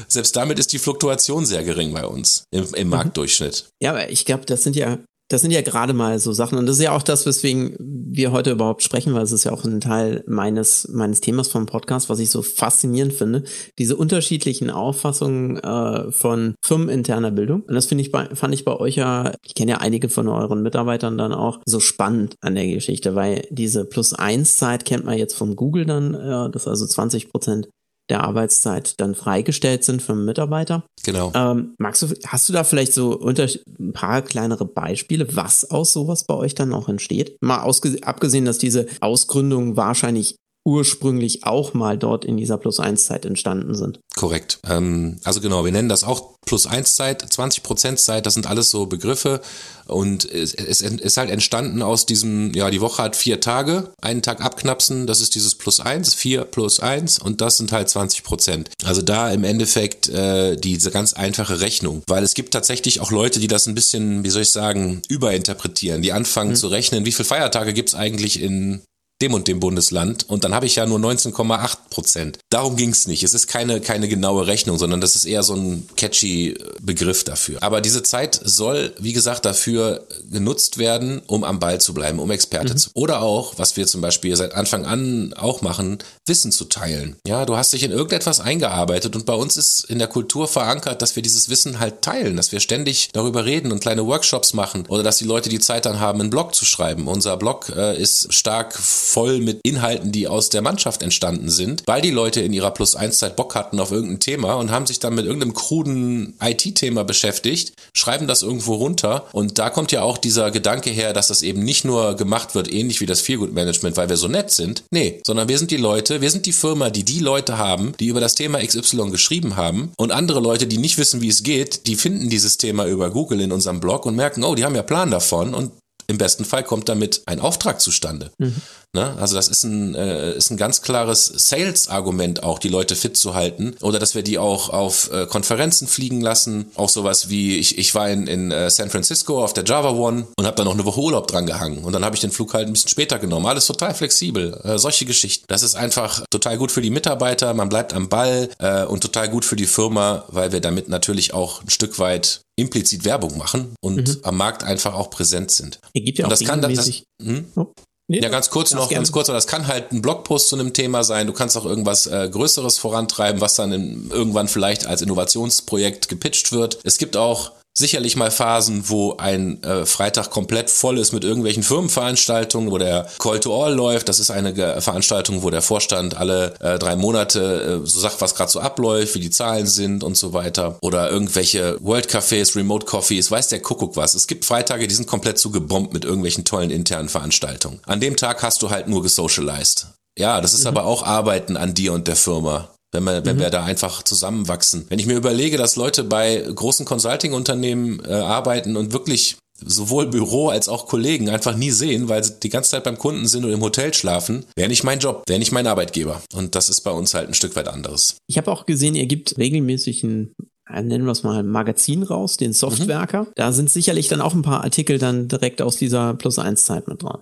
selbst damit ist die Fluktuation sehr gering bei uns im, im mhm. Marktdurchschnitt. Ja, aber ich glaube, das sind ja das sind ja gerade mal so Sachen. Und das ist ja auch das, weswegen wir heute überhaupt sprechen, weil es ist ja auch ein Teil meines meines Themas vom Podcast, was ich so faszinierend finde, diese unterschiedlichen Auffassungen äh, von firmeninterner Bildung. Und das finde ich bei, fand ich bei euch ja, ich kenne ja einige von euren Mitarbeitern dann auch so spannend an der Geschichte, weil diese Plus eins Zeit kennt man jetzt von Google dann, äh, das also 20 Prozent der Arbeitszeit dann freigestellt sind für Mitarbeiter. Genau. Ähm, magst du, hast du da vielleicht so unter, ein paar kleinere Beispiele, was aus sowas bei euch dann auch entsteht? Mal abgesehen, dass diese Ausgründungen wahrscheinlich ursprünglich auch mal dort in dieser Plus-1-Zeit entstanden sind. Korrekt. Ähm, also genau, wir nennen das auch Plus-1-Zeit, 20%-Zeit, das sind alles so Begriffe. Und es, es ist halt entstanden aus diesem, ja, die Woche hat vier Tage, einen Tag abknapsen, das ist dieses Plus 1, 4 plus 1 und das sind halt 20 Prozent. Also da im Endeffekt äh, diese ganz einfache Rechnung. Weil es gibt tatsächlich auch Leute, die das ein bisschen, wie soll ich sagen, überinterpretieren, die anfangen mhm. zu rechnen, wie viele Feiertage gibt's eigentlich in dem und dem Bundesland und dann habe ich ja nur 19,8 Prozent. Darum ging es nicht. Es ist keine, keine genaue Rechnung, sondern das ist eher so ein catchy Begriff dafür. Aber diese Zeit soll, wie gesagt, dafür genutzt werden, um am Ball zu bleiben, um Experte mhm. zu. Oder auch, was wir zum Beispiel seit Anfang an auch machen, Wissen zu teilen. Ja, du hast dich in irgendetwas eingearbeitet und bei uns ist in der Kultur verankert, dass wir dieses Wissen halt teilen, dass wir ständig darüber reden und kleine Workshops machen oder dass die Leute die Zeit dann haben, einen Blog zu schreiben. Unser Blog äh, ist stark voll mit Inhalten, die aus der Mannschaft entstanden sind, weil die Leute in ihrer Plus-1-Zeit Bock hatten auf irgendein Thema und haben sich dann mit irgendeinem kruden IT-Thema beschäftigt, schreiben das irgendwo runter und da kommt ja auch dieser Gedanke her, dass das eben nicht nur gemacht wird, ähnlich wie das Feelgood-Management, weil wir so nett sind. Nee, sondern wir sind die Leute, wir sind die Firma, die die Leute haben, die über das Thema XY geschrieben haben und andere Leute, die nicht wissen, wie es geht, die finden dieses Thema über Google in unserem Blog und merken, oh, die haben ja Plan davon und im besten Fall kommt damit ein Auftrag zustande. Mhm. Ne? Also das ist ein, äh, ist ein ganz klares Sales-Argument auch, die Leute fit zu halten. Oder dass wir die auch auf äh, Konferenzen fliegen lassen. Auch sowas wie, ich, ich war in, in äh, San Francisco auf der Java One und habe da noch eine Woche Urlaub dran gehangen. Und dann habe ich den Flug halt ein bisschen später genommen. Alles total flexibel. Äh, solche Geschichten. Das ist einfach total gut für die Mitarbeiter, man bleibt am Ball äh, und total gut für die Firma, weil wir damit natürlich auch ein Stück weit implizit Werbung machen und mhm. am Markt einfach auch präsent sind. Ihr gibt ja und auch das kann das, hm? oh. Nee, ja, ganz kurz noch, ganz kurz, das kann halt ein Blogpost zu einem Thema sein. Du kannst auch irgendwas äh, Größeres vorantreiben, was dann in, irgendwann vielleicht als Innovationsprojekt gepitcht wird. Es gibt auch sicherlich mal Phasen, wo ein äh, Freitag komplett voll ist mit irgendwelchen Firmenveranstaltungen, wo der Call to All läuft. Das ist eine Ge Veranstaltung, wo der Vorstand alle äh, drei Monate äh, so sagt, was gerade so abläuft, wie die Zahlen sind und so weiter. Oder irgendwelche World Cafés, Remote Coffees, weiß der Kuckuck was. Es gibt Freitage, die sind komplett so gebombt mit irgendwelchen tollen internen Veranstaltungen. An dem Tag hast du halt nur gesocialized. Ja, das ist mhm. aber auch Arbeiten an dir und der Firma wenn, wir, wenn mhm. wir da einfach zusammenwachsen. Wenn ich mir überlege, dass Leute bei großen Consulting-Unternehmen äh, arbeiten und wirklich sowohl Büro als auch Kollegen einfach nie sehen, weil sie die ganze Zeit beim Kunden sind und im Hotel schlafen, wäre nicht mein Job, wäre nicht mein Arbeitgeber. Und das ist bei uns halt ein Stück weit anderes. Ich habe auch gesehen, ihr gibt regelmäßig ein äh, nennen wir es mal Magazin raus, den Softwerker. Mhm. Da sind sicherlich dann auch ein paar Artikel dann direkt aus dieser Plus 1 Zeit mit dran.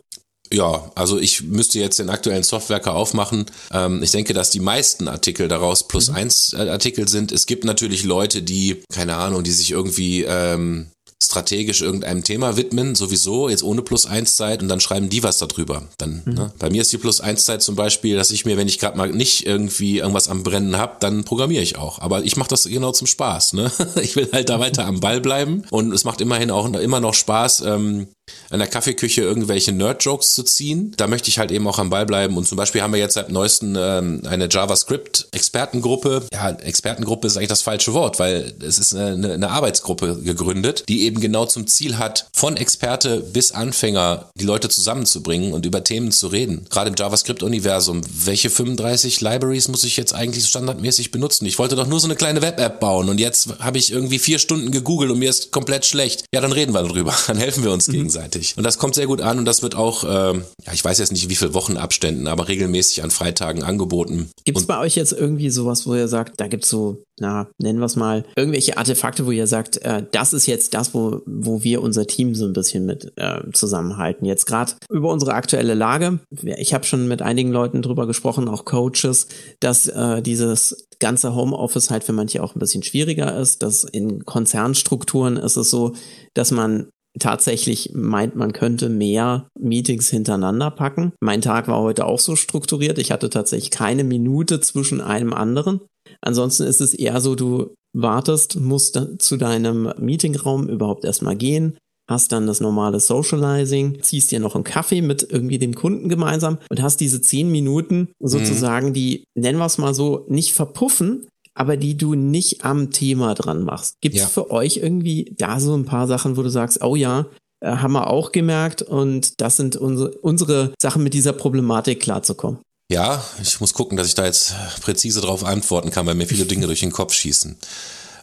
Ja, also ich müsste jetzt den aktuellen Softwerker aufmachen. Ähm, ich denke, dass die meisten Artikel daraus plus mhm. eins äh, Artikel sind. Es gibt natürlich Leute, die, keine Ahnung, die sich irgendwie ähm, strategisch irgendeinem Thema widmen, sowieso, jetzt ohne Plus-1-Zeit und dann schreiben die was darüber. Dann, mhm. ne? Bei mir ist die Plus-1-Zeit zum Beispiel, dass ich mir, wenn ich gerade mal nicht irgendwie irgendwas am Brennen habe, dann programmiere ich auch. Aber ich mache das genau zum Spaß. Ne? Ich will halt da weiter am Ball bleiben und es macht immerhin auch immer noch Spaß, ähm, in der Kaffeeküche irgendwelche Nerd-Jokes zu ziehen. Da möchte ich halt eben auch am Ball bleiben. Und zum Beispiel haben wir jetzt seit neuestem ähm, eine JavaScript-Expertengruppe. Ja, Expertengruppe ist eigentlich das falsche Wort, weil es ist eine, eine Arbeitsgruppe gegründet, die eben genau zum Ziel hat, von Experte bis Anfänger die Leute zusammenzubringen und über Themen zu reden. Gerade im JavaScript-Universum. Welche 35 Libraries muss ich jetzt eigentlich standardmäßig benutzen? Ich wollte doch nur so eine kleine Web-App bauen und jetzt habe ich irgendwie vier Stunden gegoogelt und mir ist komplett schlecht. Ja, dann reden wir darüber. Dann helfen wir uns gegenseitig gegenseitig. Und das kommt sehr gut an und das wird auch, äh, ja, ich weiß jetzt nicht, wie viele Wochenabständen, aber regelmäßig an Freitagen angeboten. Gibt es bei euch jetzt irgendwie sowas, wo ihr sagt, da gibt es so, na, nennen wir es mal, irgendwelche Artefakte, wo ihr sagt, äh, das ist jetzt das, wo, wo wir unser Team so ein bisschen mit äh, zusammenhalten. Jetzt gerade über unsere aktuelle Lage. Ich habe schon mit einigen Leuten drüber gesprochen, auch Coaches, dass äh, dieses ganze Homeoffice halt für manche auch ein bisschen schwieriger ist. Dass in Konzernstrukturen ist es so, dass man tatsächlich meint, man könnte mehr Meetings hintereinander packen. Mein Tag war heute auch so strukturiert. Ich hatte tatsächlich keine Minute zwischen einem anderen. Ansonsten ist es eher so, du wartest, musst zu deinem Meetingraum überhaupt erstmal gehen, hast dann das normale Socializing, ziehst dir noch einen Kaffee mit irgendwie dem Kunden gemeinsam und hast diese zehn Minuten sozusagen, mhm. die, nennen wir es mal so, nicht verpuffen, aber die du nicht am Thema dran machst. Gibt es ja. für euch irgendwie da so ein paar Sachen, wo du sagst, oh ja, äh, haben wir auch gemerkt und das sind unsere, unsere Sachen mit dieser Problematik klarzukommen? Ja, ich muss gucken, dass ich da jetzt präzise darauf antworten kann, weil mir viele Dinge durch den Kopf schießen.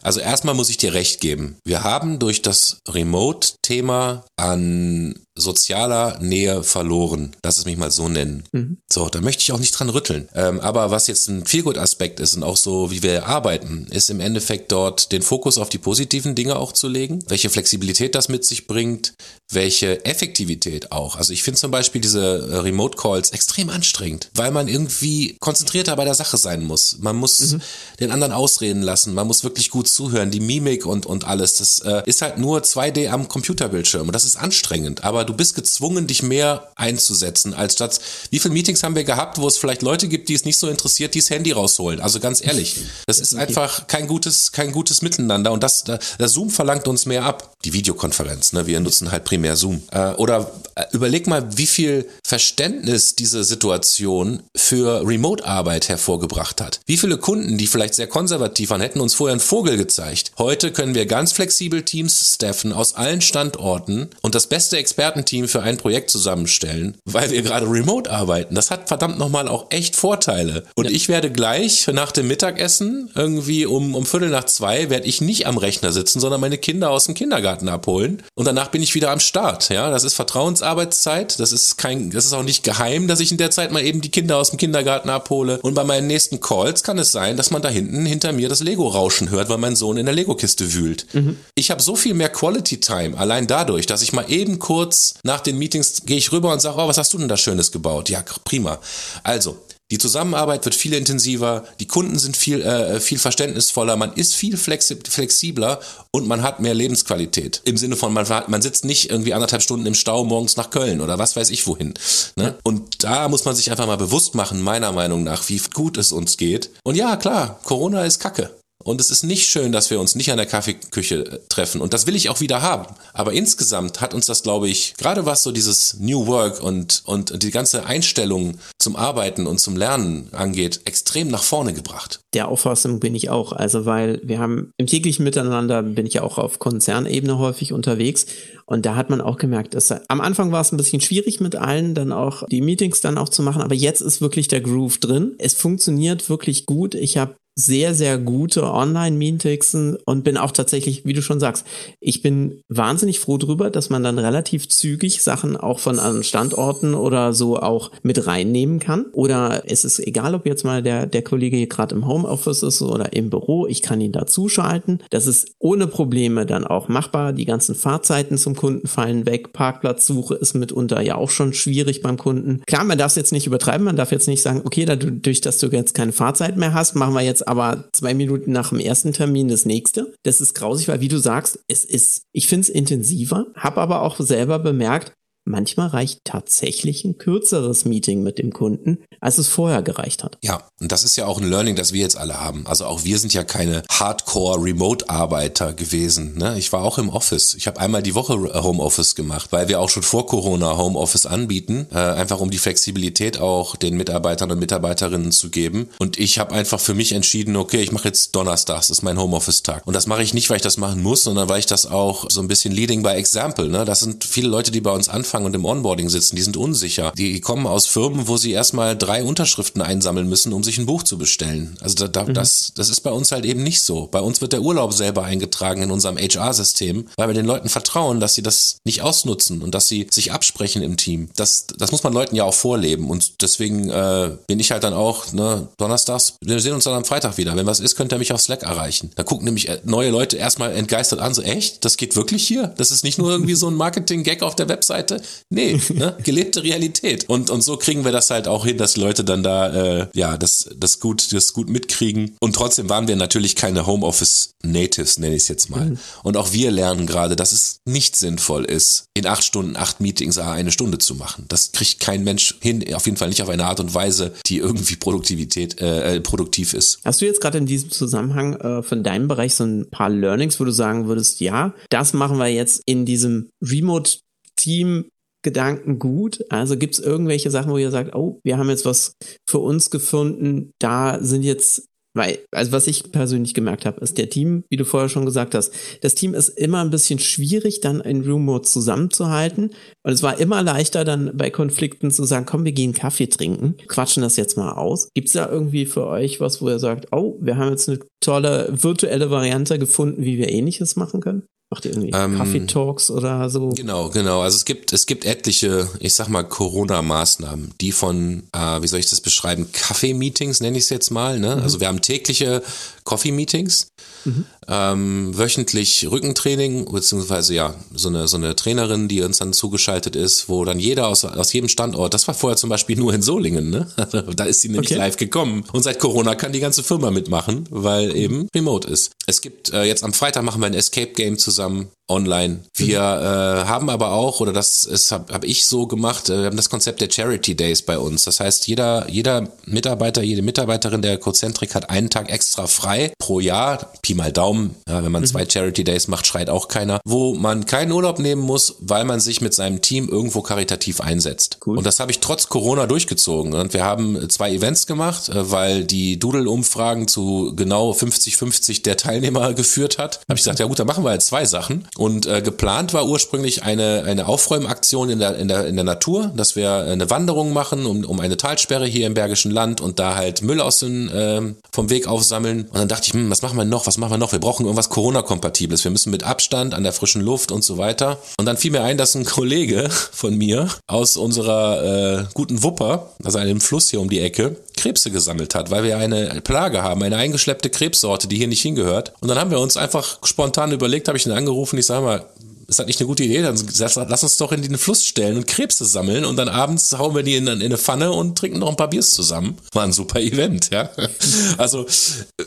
Also erstmal muss ich dir recht geben. Wir haben durch das Remote-Thema an sozialer Nähe verloren. Lass es mich mal so nennen. Mhm. So, da möchte ich auch nicht dran rütteln. Ähm, aber was jetzt ein Feelgood-Aspekt ist und auch so, wie wir arbeiten, ist im Endeffekt dort den Fokus auf die positiven Dinge auch zu legen, welche Flexibilität das mit sich bringt, welche Effektivität auch. Also ich finde zum Beispiel diese äh, Remote Calls extrem anstrengend, weil man irgendwie konzentrierter bei der Sache sein muss. Man muss mhm. den anderen ausreden lassen, man muss wirklich gut zuhören, die Mimik und, und alles. Das äh, ist halt nur 2D am Computerbildschirm und das ist anstrengend. Aber du bist gezwungen, dich mehr einzusetzen, als statt, wie viele Meetings haben wir gehabt, wo es vielleicht Leute gibt, die es nicht so interessiert, die das Handy rausholen. Also ganz ehrlich, das ist einfach kein gutes, kein gutes Miteinander und das, der Zoom verlangt uns mehr ab. Die Videokonferenz, ne? Wir nutzen halt primär Zoom. Äh, oder äh, überleg mal, wie viel Verständnis diese Situation für Remote-Arbeit hervorgebracht hat. Wie viele Kunden, die vielleicht sehr konservativ waren, hätten uns vorher einen Vogel gezeigt. Heute können wir ganz flexibel Teams staffen aus allen Standorten und das beste Expertenteam für ein Projekt zusammenstellen, weil wir gerade remote arbeiten. Das hat verdammt nochmal auch echt Vorteile. Und ja. ich werde gleich nach dem Mittagessen irgendwie um, um Viertel nach zwei werde ich nicht am Rechner sitzen, sondern meine Kinder aus dem Kindergarten abholen. Und danach bin ich wieder am Start. Ja, das ist Vertrauensarbeitszeit. Das ist kein, das ist auch nicht geheim, dass ich in der Zeit mal eben die Kinder aus dem Kindergarten abhole. Und bei meinen nächsten Calls kann es sein, dass man da hinten hinter mir das Lego rauschen hört, weil mein Sohn in der Lego-Kiste wühlt. Mhm. Ich habe so viel mehr Quality Time allein dadurch, dass ich mal eben kurz nach den Meetings gehe ich rüber und sage, oh, was hast du denn da Schönes gebaut? Ja, prima. Also, die Zusammenarbeit wird viel intensiver, die Kunden sind viel, äh, viel verständnisvoller, man ist viel flexibler und man hat mehr Lebensqualität. Im Sinne von, man, man sitzt nicht irgendwie anderthalb Stunden im Stau morgens nach Köln oder was weiß ich wohin. Ne? Und da muss man sich einfach mal bewusst machen, meiner Meinung nach, wie gut es uns geht. Und ja, klar, Corona ist Kacke. Und es ist nicht schön, dass wir uns nicht an der Kaffeeküche äh, treffen. Und das will ich auch wieder haben. Aber insgesamt hat uns das, glaube ich, gerade was so dieses New Work und, und die ganze Einstellung zum Arbeiten und zum Lernen angeht, extrem nach vorne gebracht. Der Auffassung bin ich auch. Also, weil wir haben im täglichen Miteinander bin ich ja auch auf Konzernebene häufig unterwegs. Und da hat man auch gemerkt, dass am Anfang war es ein bisschen schwierig mit allen dann auch die Meetings dann auch zu machen. Aber jetzt ist wirklich der Groove drin. Es funktioniert wirklich gut. Ich habe sehr, sehr gute Online-Meetings und bin auch tatsächlich, wie du schon sagst, ich bin wahnsinnig froh drüber, dass man dann relativ zügig Sachen auch von anderen Standorten oder so auch mit reinnehmen kann. Oder es ist egal, ob jetzt mal der, der Kollege hier gerade im Homeoffice ist oder im Büro, ich kann ihn dazuschalten. Das ist ohne Probleme dann auch machbar. Die ganzen Fahrzeiten zum Kunden fallen weg. Parkplatzsuche ist mitunter ja auch schon schwierig beim Kunden. Klar, man darf es jetzt nicht übertreiben. Man darf jetzt nicht sagen, okay, dadurch, dass du jetzt keine Fahrzeit mehr hast, machen wir jetzt aber zwei Minuten nach dem ersten Termin das nächste. Das ist grausig, weil wie du sagst, es ist, ich finde es intensiver, habe aber auch selber bemerkt, Manchmal reicht tatsächlich ein kürzeres Meeting mit dem Kunden, als es vorher gereicht hat. Ja, und das ist ja auch ein Learning, das wir jetzt alle haben. Also auch wir sind ja keine Hardcore-Remote-Arbeiter gewesen. Ne? Ich war auch im Office. Ich habe einmal die Woche Homeoffice gemacht, weil wir auch schon vor Corona Homeoffice anbieten, äh, einfach um die Flexibilität auch den Mitarbeitern und Mitarbeiterinnen zu geben. Und ich habe einfach für mich entschieden, okay, ich mache jetzt Donnerstags, das ist mein Homeoffice-Tag. Und das mache ich nicht, weil ich das machen muss, sondern weil ich das auch so ein bisschen leading by example. Ne? Das sind viele Leute, die bei uns anfangen Anfang und im Onboarding sitzen, die sind unsicher. Die kommen aus Firmen, wo sie erstmal drei Unterschriften einsammeln müssen, um sich ein Buch zu bestellen. Also da, da, mhm. das, das ist bei uns halt eben nicht so. Bei uns wird der Urlaub selber eingetragen in unserem HR-System, weil wir den Leuten vertrauen, dass sie das nicht ausnutzen und dass sie sich absprechen im Team. Das, das muss man Leuten ja auch vorleben. Und deswegen äh, bin ich halt dann auch, ne, donnerstags, wir sehen uns dann am Freitag wieder. Wenn was ist, könnt ihr mich auf Slack erreichen. Da gucken nämlich äh, neue Leute erstmal entgeistert an, so echt? Das geht wirklich hier? Das ist nicht nur irgendwie so ein Marketing-Gag auf der Webseite. Nee, ne? gelebte Realität. Und, und so kriegen wir das halt auch hin, dass Leute dann da, äh, ja, das, das gut, das gut mitkriegen. Und trotzdem waren wir natürlich keine Homeoffice Natives, nenne ich es jetzt mal. Mhm. Und auch wir lernen gerade, dass es nicht sinnvoll ist, in acht Stunden, acht Meetings eine Stunde zu machen. Das kriegt kein Mensch hin, auf jeden Fall nicht auf eine Art und Weise, die irgendwie Produktivität, äh, äh produktiv ist. Hast du jetzt gerade in diesem Zusammenhang äh, von deinem Bereich so ein paar Learnings, wo du sagen würdest, ja, das machen wir jetzt in diesem Remote Team Gedanken gut? Also gibt es irgendwelche Sachen, wo ihr sagt, oh, wir haben jetzt was für uns gefunden, da sind jetzt weil, also was ich persönlich gemerkt habe, ist der Team, wie du vorher schon gesagt hast, das Team ist immer ein bisschen schwierig, dann in Room zusammenzuhalten. Und es war immer leichter, dann bei Konflikten zu sagen, komm, wir gehen Kaffee trinken, quatschen das jetzt mal aus. Gibt es da irgendwie für euch was, wo ihr sagt, oh, wir haben jetzt eine tolle virtuelle Variante gefunden, wie wir ähnliches machen können? Macht ihr irgendwie ähm, Coffee Talks oder so? Genau, genau. Also es gibt, es gibt etliche, ich sag mal, Corona-Maßnahmen, die von, äh, wie soll ich das beschreiben, Kaffee-Meetings nenne ich es jetzt mal. Ne? Mhm. Also wir haben tägliche Coffee-Meetings, mhm. ähm, wöchentlich Rückentraining, beziehungsweise ja, so eine, so eine Trainerin, die uns dann zugeschaltet ist, wo dann jeder aus, aus jedem Standort, das war vorher zum Beispiel nur in Solingen, ne? da ist sie nämlich okay. live gekommen. Und seit Corona kann die ganze Firma mitmachen, weil eben remote ist. Es gibt, äh, jetzt am Freitag machen wir ein Escape Game zusammen online. Wir äh, haben aber auch, oder das habe hab ich so gemacht, äh, wir haben das Konzept der Charity Days bei uns. Das heißt, jeder, jeder Mitarbeiter, jede Mitarbeiterin der Cozentrik hat einen Tag extra frei pro Jahr, Pi mal Daumen. Ja, wenn man mhm. zwei Charity Days macht, schreit auch keiner, wo man keinen Urlaub nehmen muss, weil man sich mit seinem Team irgendwo karitativ einsetzt. Cool. Und das habe ich trotz Corona durchgezogen. Und wir haben zwei Events gemacht, äh, weil die Doodle-Umfragen zu genau 50-50 der Teilnehmer geführt hat. Habe ich gesagt, ja gut, dann machen wir halt zwei Sachen. Und äh, geplant war ursprünglich eine, eine Aufräumaktion in der, in, der, in der Natur, dass wir eine Wanderung machen um, um eine Talsperre hier im Bergischen Land und da halt Müll aus dem, äh, vom Weg aufsammeln. Und dann dachte ich, hm, was machen wir noch, was machen wir noch? Wir brauchen irgendwas Corona-Kompatibles. Wir müssen mit Abstand an der frischen Luft und so weiter. Und dann fiel mir ein, dass ein Kollege von mir aus unserer äh, guten Wupper, also einem Fluss hier um die Ecke, Krebse gesammelt hat, weil wir eine Plage haben, eine eingeschleppte Krebssorte, die hier nicht hingehört. Und dann haben wir uns einfach spontan überlegt, habe ich ihn angerufen, ich sag mal, ist das nicht eine gute Idee? Dann lass uns doch in den Fluss stellen und Krebse sammeln und dann abends hauen wir die in, in, eine Pfanne und trinken noch ein paar Biers zusammen. War ein super Event, ja. Also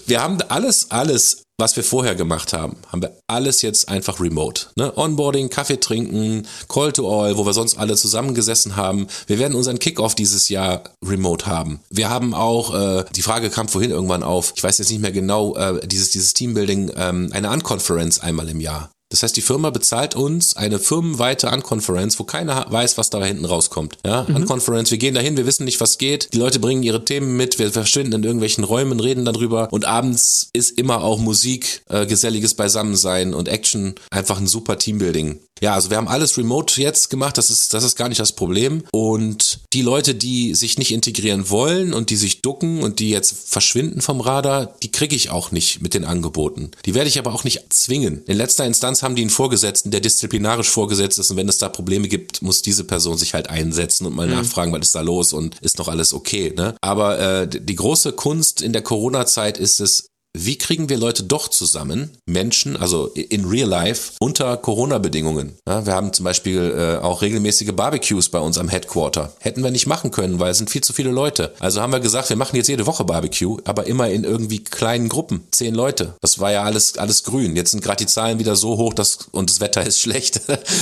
wir haben alles, alles was wir vorher gemacht haben, haben wir alles jetzt einfach remote. Ne? Onboarding, Kaffee trinken, Call to All, wo wir sonst alle zusammengesessen haben. Wir werden unseren Kickoff dieses Jahr remote haben. Wir haben auch, äh, die Frage kam vorhin irgendwann auf, ich weiß jetzt nicht mehr genau, äh, dieses, dieses Teambuilding, ähm, eine Unconference einmal im Jahr. Das heißt, die Firma bezahlt uns eine firmenweite Unconference, wo keiner weiß, was da hinten rauskommt. Ja, mhm. Unconference, wir gehen dahin, wir wissen nicht, was geht. Die Leute bringen ihre Themen mit, wir verschwinden in irgendwelchen Räumen, reden darüber und abends ist immer auch Musik, äh, geselliges Beisammensein und Action, einfach ein super Teambuilding. Ja, also wir haben alles remote jetzt gemacht, das ist, das ist gar nicht das Problem. Und die Leute, die sich nicht integrieren wollen und die sich ducken und die jetzt verschwinden vom Radar, die kriege ich auch nicht mit den Angeboten. Die werde ich aber auch nicht zwingen. In letzter Instanz haben die einen Vorgesetzten, der disziplinarisch vorgesetzt ist und wenn es da Probleme gibt, muss diese Person sich halt einsetzen und mal mhm. nachfragen, was ist da los und ist noch alles okay. Ne? Aber äh, die große Kunst in der Corona-Zeit ist es, wie kriegen wir Leute doch zusammen, Menschen, also in real life, unter Corona-Bedingungen? Ja, wir haben zum Beispiel äh, auch regelmäßige Barbecues bei uns am Headquarter. Hätten wir nicht machen können, weil es sind viel zu viele Leute. Also haben wir gesagt, wir machen jetzt jede Woche Barbecue, aber immer in irgendwie kleinen Gruppen, zehn Leute. Das war ja alles, alles grün. Jetzt sind gerade die Zahlen wieder so hoch, dass, und das Wetter ist schlecht.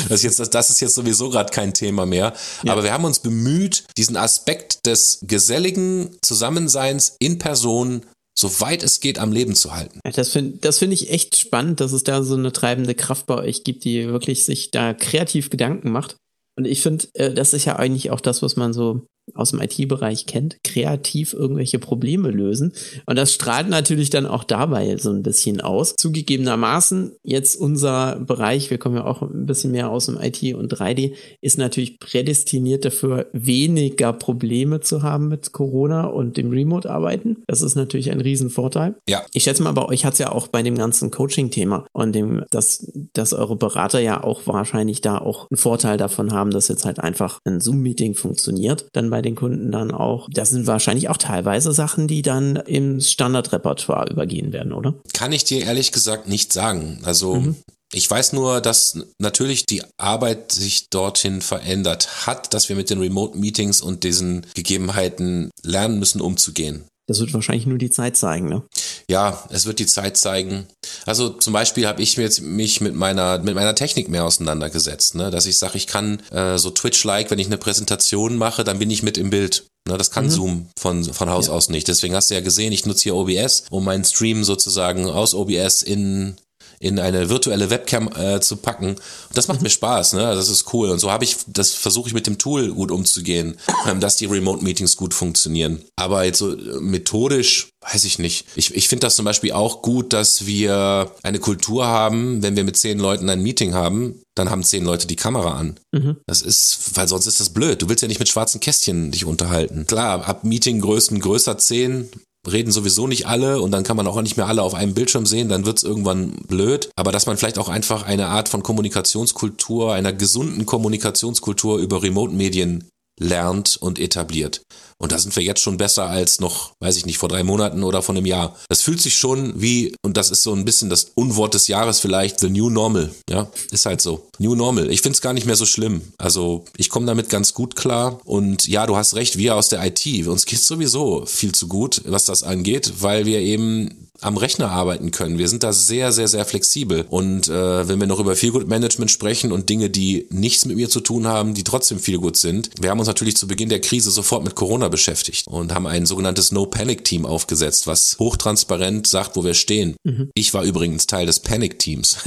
das, ist jetzt, das ist jetzt sowieso gerade kein Thema mehr. Ja. Aber wir haben uns bemüht, diesen Aspekt des geselligen Zusammenseins in Person so weit es geht, am Leben zu halten. Das finde das finde ich echt spannend, dass es da so eine treibende Kraft bei euch gibt, die wirklich sich da kreativ Gedanken macht. Und ich finde, äh, das ist ja eigentlich auch das, was man so aus dem IT-Bereich kennt, kreativ irgendwelche Probleme lösen. Und das strahlt natürlich dann auch dabei so ein bisschen aus. Zugegebenermaßen, jetzt unser Bereich, wir kommen ja auch ein bisschen mehr aus dem IT und 3D, ist natürlich prädestiniert dafür, weniger Probleme zu haben mit Corona und dem Remote-Arbeiten. Das ist natürlich ein Riesenvorteil. Ja. Ich schätze mal, bei euch hat es ja auch bei dem ganzen Coaching-Thema und dem, dass, dass eure Berater ja auch wahrscheinlich da auch einen Vorteil davon haben, dass jetzt halt einfach ein Zoom-Meeting funktioniert. Dann bei den Kunden dann auch. Das sind wahrscheinlich auch teilweise Sachen, die dann im Standardrepertoire übergehen werden, oder? Kann ich dir ehrlich gesagt nicht sagen. Also mhm. Ich weiß nur, dass natürlich die Arbeit sich dorthin verändert hat, dass wir mit den Remote-Meetings und diesen Gegebenheiten lernen müssen, umzugehen. Das wird wahrscheinlich nur die Zeit zeigen, ne? Ja, es wird die Zeit zeigen. Also zum Beispiel habe ich jetzt mich mit meiner mit meiner Technik mehr auseinandergesetzt, ne? dass ich sage, ich kann äh, so Twitch-like, wenn ich eine Präsentation mache, dann bin ich mit im Bild. Ne, das kann mhm. Zoom von, von Haus ja. aus nicht. Deswegen hast du ja gesehen, ich nutze hier OBS, um meinen Stream sozusagen aus OBS in in eine virtuelle Webcam äh, zu packen. Und das macht mhm. mir Spaß, ne? Das ist cool. Und so habe ich, das versuche ich mit dem Tool gut umzugehen, ähm, dass die Remote-Meetings gut funktionieren. Aber jetzt so äh, methodisch, weiß ich nicht. Ich, ich finde das zum Beispiel auch gut, dass wir eine Kultur haben, wenn wir mit zehn Leuten ein Meeting haben, dann haben zehn Leute die Kamera an. Mhm. Das ist, weil sonst ist das blöd. Du willst ja nicht mit schwarzen Kästchen dich unterhalten. Klar, ab Meetinggrößen größer zehn reden sowieso nicht alle und dann kann man auch nicht mehr alle auf einem Bildschirm sehen, dann wird's irgendwann blöd. Aber dass man vielleicht auch einfach eine Art von Kommunikationskultur, einer gesunden Kommunikationskultur über Remote-Medien lernt und etabliert. Und da sind wir jetzt schon besser als noch, weiß ich nicht, vor drei Monaten oder vor einem Jahr. Das fühlt sich schon wie, und das ist so ein bisschen das Unwort des Jahres vielleicht, the new normal. Ja, ist halt so. New normal. Ich find's gar nicht mehr so schlimm. Also ich komme damit ganz gut klar. Und ja, du hast recht, wir aus der IT, uns geht's sowieso viel zu gut, was das angeht, weil wir eben am Rechner arbeiten können. Wir sind da sehr, sehr, sehr flexibel. Und äh, wenn wir noch über Feelgood Management sprechen und Dinge, die nichts mit mir zu tun haben, die trotzdem Feelgood sind, wir haben uns natürlich zu Beginn der Krise sofort mit Corona beschäftigt und haben ein sogenanntes No-Panic-Team aufgesetzt, was hochtransparent sagt, wo wir stehen. Mhm. Ich war übrigens Teil des Panic-Teams,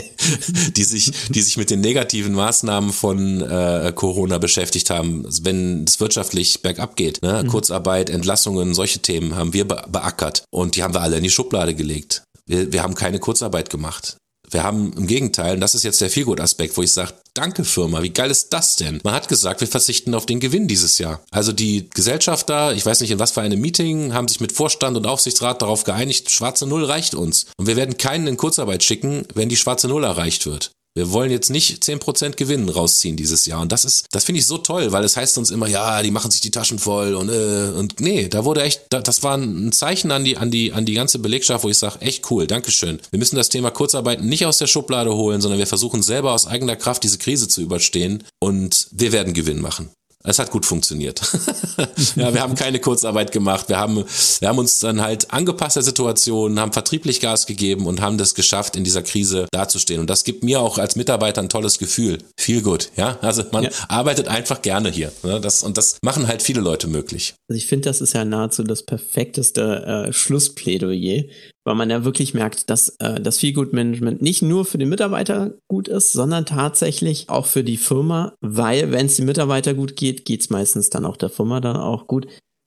die sich, die sich mit den negativen Maßnahmen von äh, Corona beschäftigt haben, wenn es wirtschaftlich bergab geht. Ne? Mhm. Kurzarbeit, Entlassungen, solche Themen haben wir be beackert und die haben wir alle in die Schublade gelegt. Wir, wir haben keine Kurzarbeit gemacht. Wir haben im Gegenteil, und das ist jetzt der Feelgood-Aspekt, wo ich sage, danke Firma, wie geil ist das denn? Man hat gesagt, wir verzichten auf den Gewinn dieses Jahr. Also die Gesellschafter, ich weiß nicht in was für einem Meeting, haben sich mit Vorstand und Aufsichtsrat darauf geeinigt, schwarze Null reicht uns. Und wir werden keinen in Kurzarbeit schicken, wenn die schwarze Null erreicht wird. Wir wollen jetzt nicht 10% Gewinn rausziehen dieses Jahr. Und das ist, das finde ich so toll, weil es heißt uns immer, ja, die machen sich die Taschen voll und, äh, und nee, da wurde echt, das war ein Zeichen an die, an die, an die ganze Belegschaft, wo ich sage, echt cool, Dankeschön. Wir müssen das Thema Kurzarbeit nicht aus der Schublade holen, sondern wir versuchen selber aus eigener Kraft diese Krise zu überstehen und wir werden Gewinn machen. Es hat gut funktioniert. ja, wir haben keine Kurzarbeit gemacht. Wir haben, wir haben uns dann halt angepasst der Situation, haben vertrieblich Gas gegeben und haben das geschafft, in dieser Krise dazustehen. Und das gibt mir auch als Mitarbeiter ein tolles Gefühl. Viel gut, ja. Also man ja. arbeitet einfach gerne hier. Ne? Das, und das machen halt viele Leute möglich. Also ich finde, das ist ja nahezu das perfekteste äh, Schlussplädoyer, weil man ja wirklich merkt, dass äh, das Feelgood-Management nicht nur für den Mitarbeiter gut ist, sondern tatsächlich auch für die Firma, weil wenn es den Mitarbeiter gut geht, geht es meistens dann auch der Firma dann auch gut.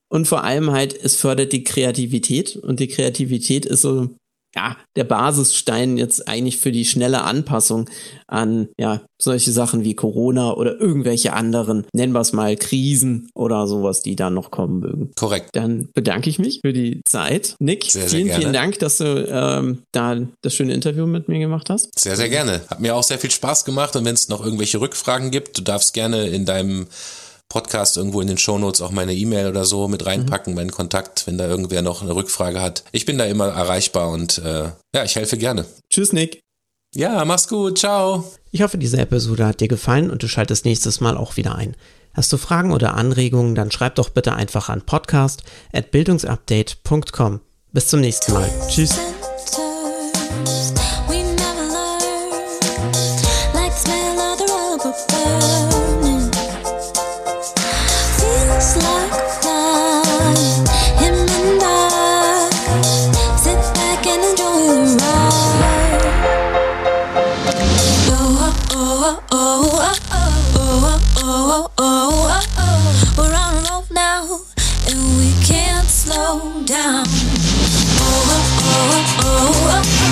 Und vor allem halt, es fördert die Kreativität und die Kreativität ist so ja, der Basisstein jetzt eigentlich für die schnelle Anpassung an ja, solche Sachen wie Corona oder irgendwelche anderen, nennen wir es mal Krisen oder sowas, die da noch kommen mögen. Korrekt. Dann bedanke ich mich für die Zeit. Nick, sehr, vielen, sehr vielen Dank, dass du ähm, da das schöne Interview mit mir gemacht hast. Sehr, sehr gerne. Hat mir auch sehr viel Spaß gemacht und wenn es noch irgendwelche Rückfragen gibt, du darfst gerne in deinem Podcast irgendwo in den Shownotes auch meine E-Mail oder so mit reinpacken, mhm. meinen Kontakt, wenn da irgendwer noch eine Rückfrage hat. Ich bin da immer erreichbar und äh, ja, ich helfe gerne. Tschüss, Nick. Ja, mach's gut. Ciao. Ich hoffe, diese Episode hat dir gefallen und du schaltest nächstes Mal auch wieder ein. Hast du Fragen oder Anregungen, dann schreib doch bitte einfach an podcast@bildungsupdate.com. Bis zum nächsten Mal. Tschüss. oh, oh, oh, we're on a roll now, and we can't slow down. Oh, oh, oh, oh, oh.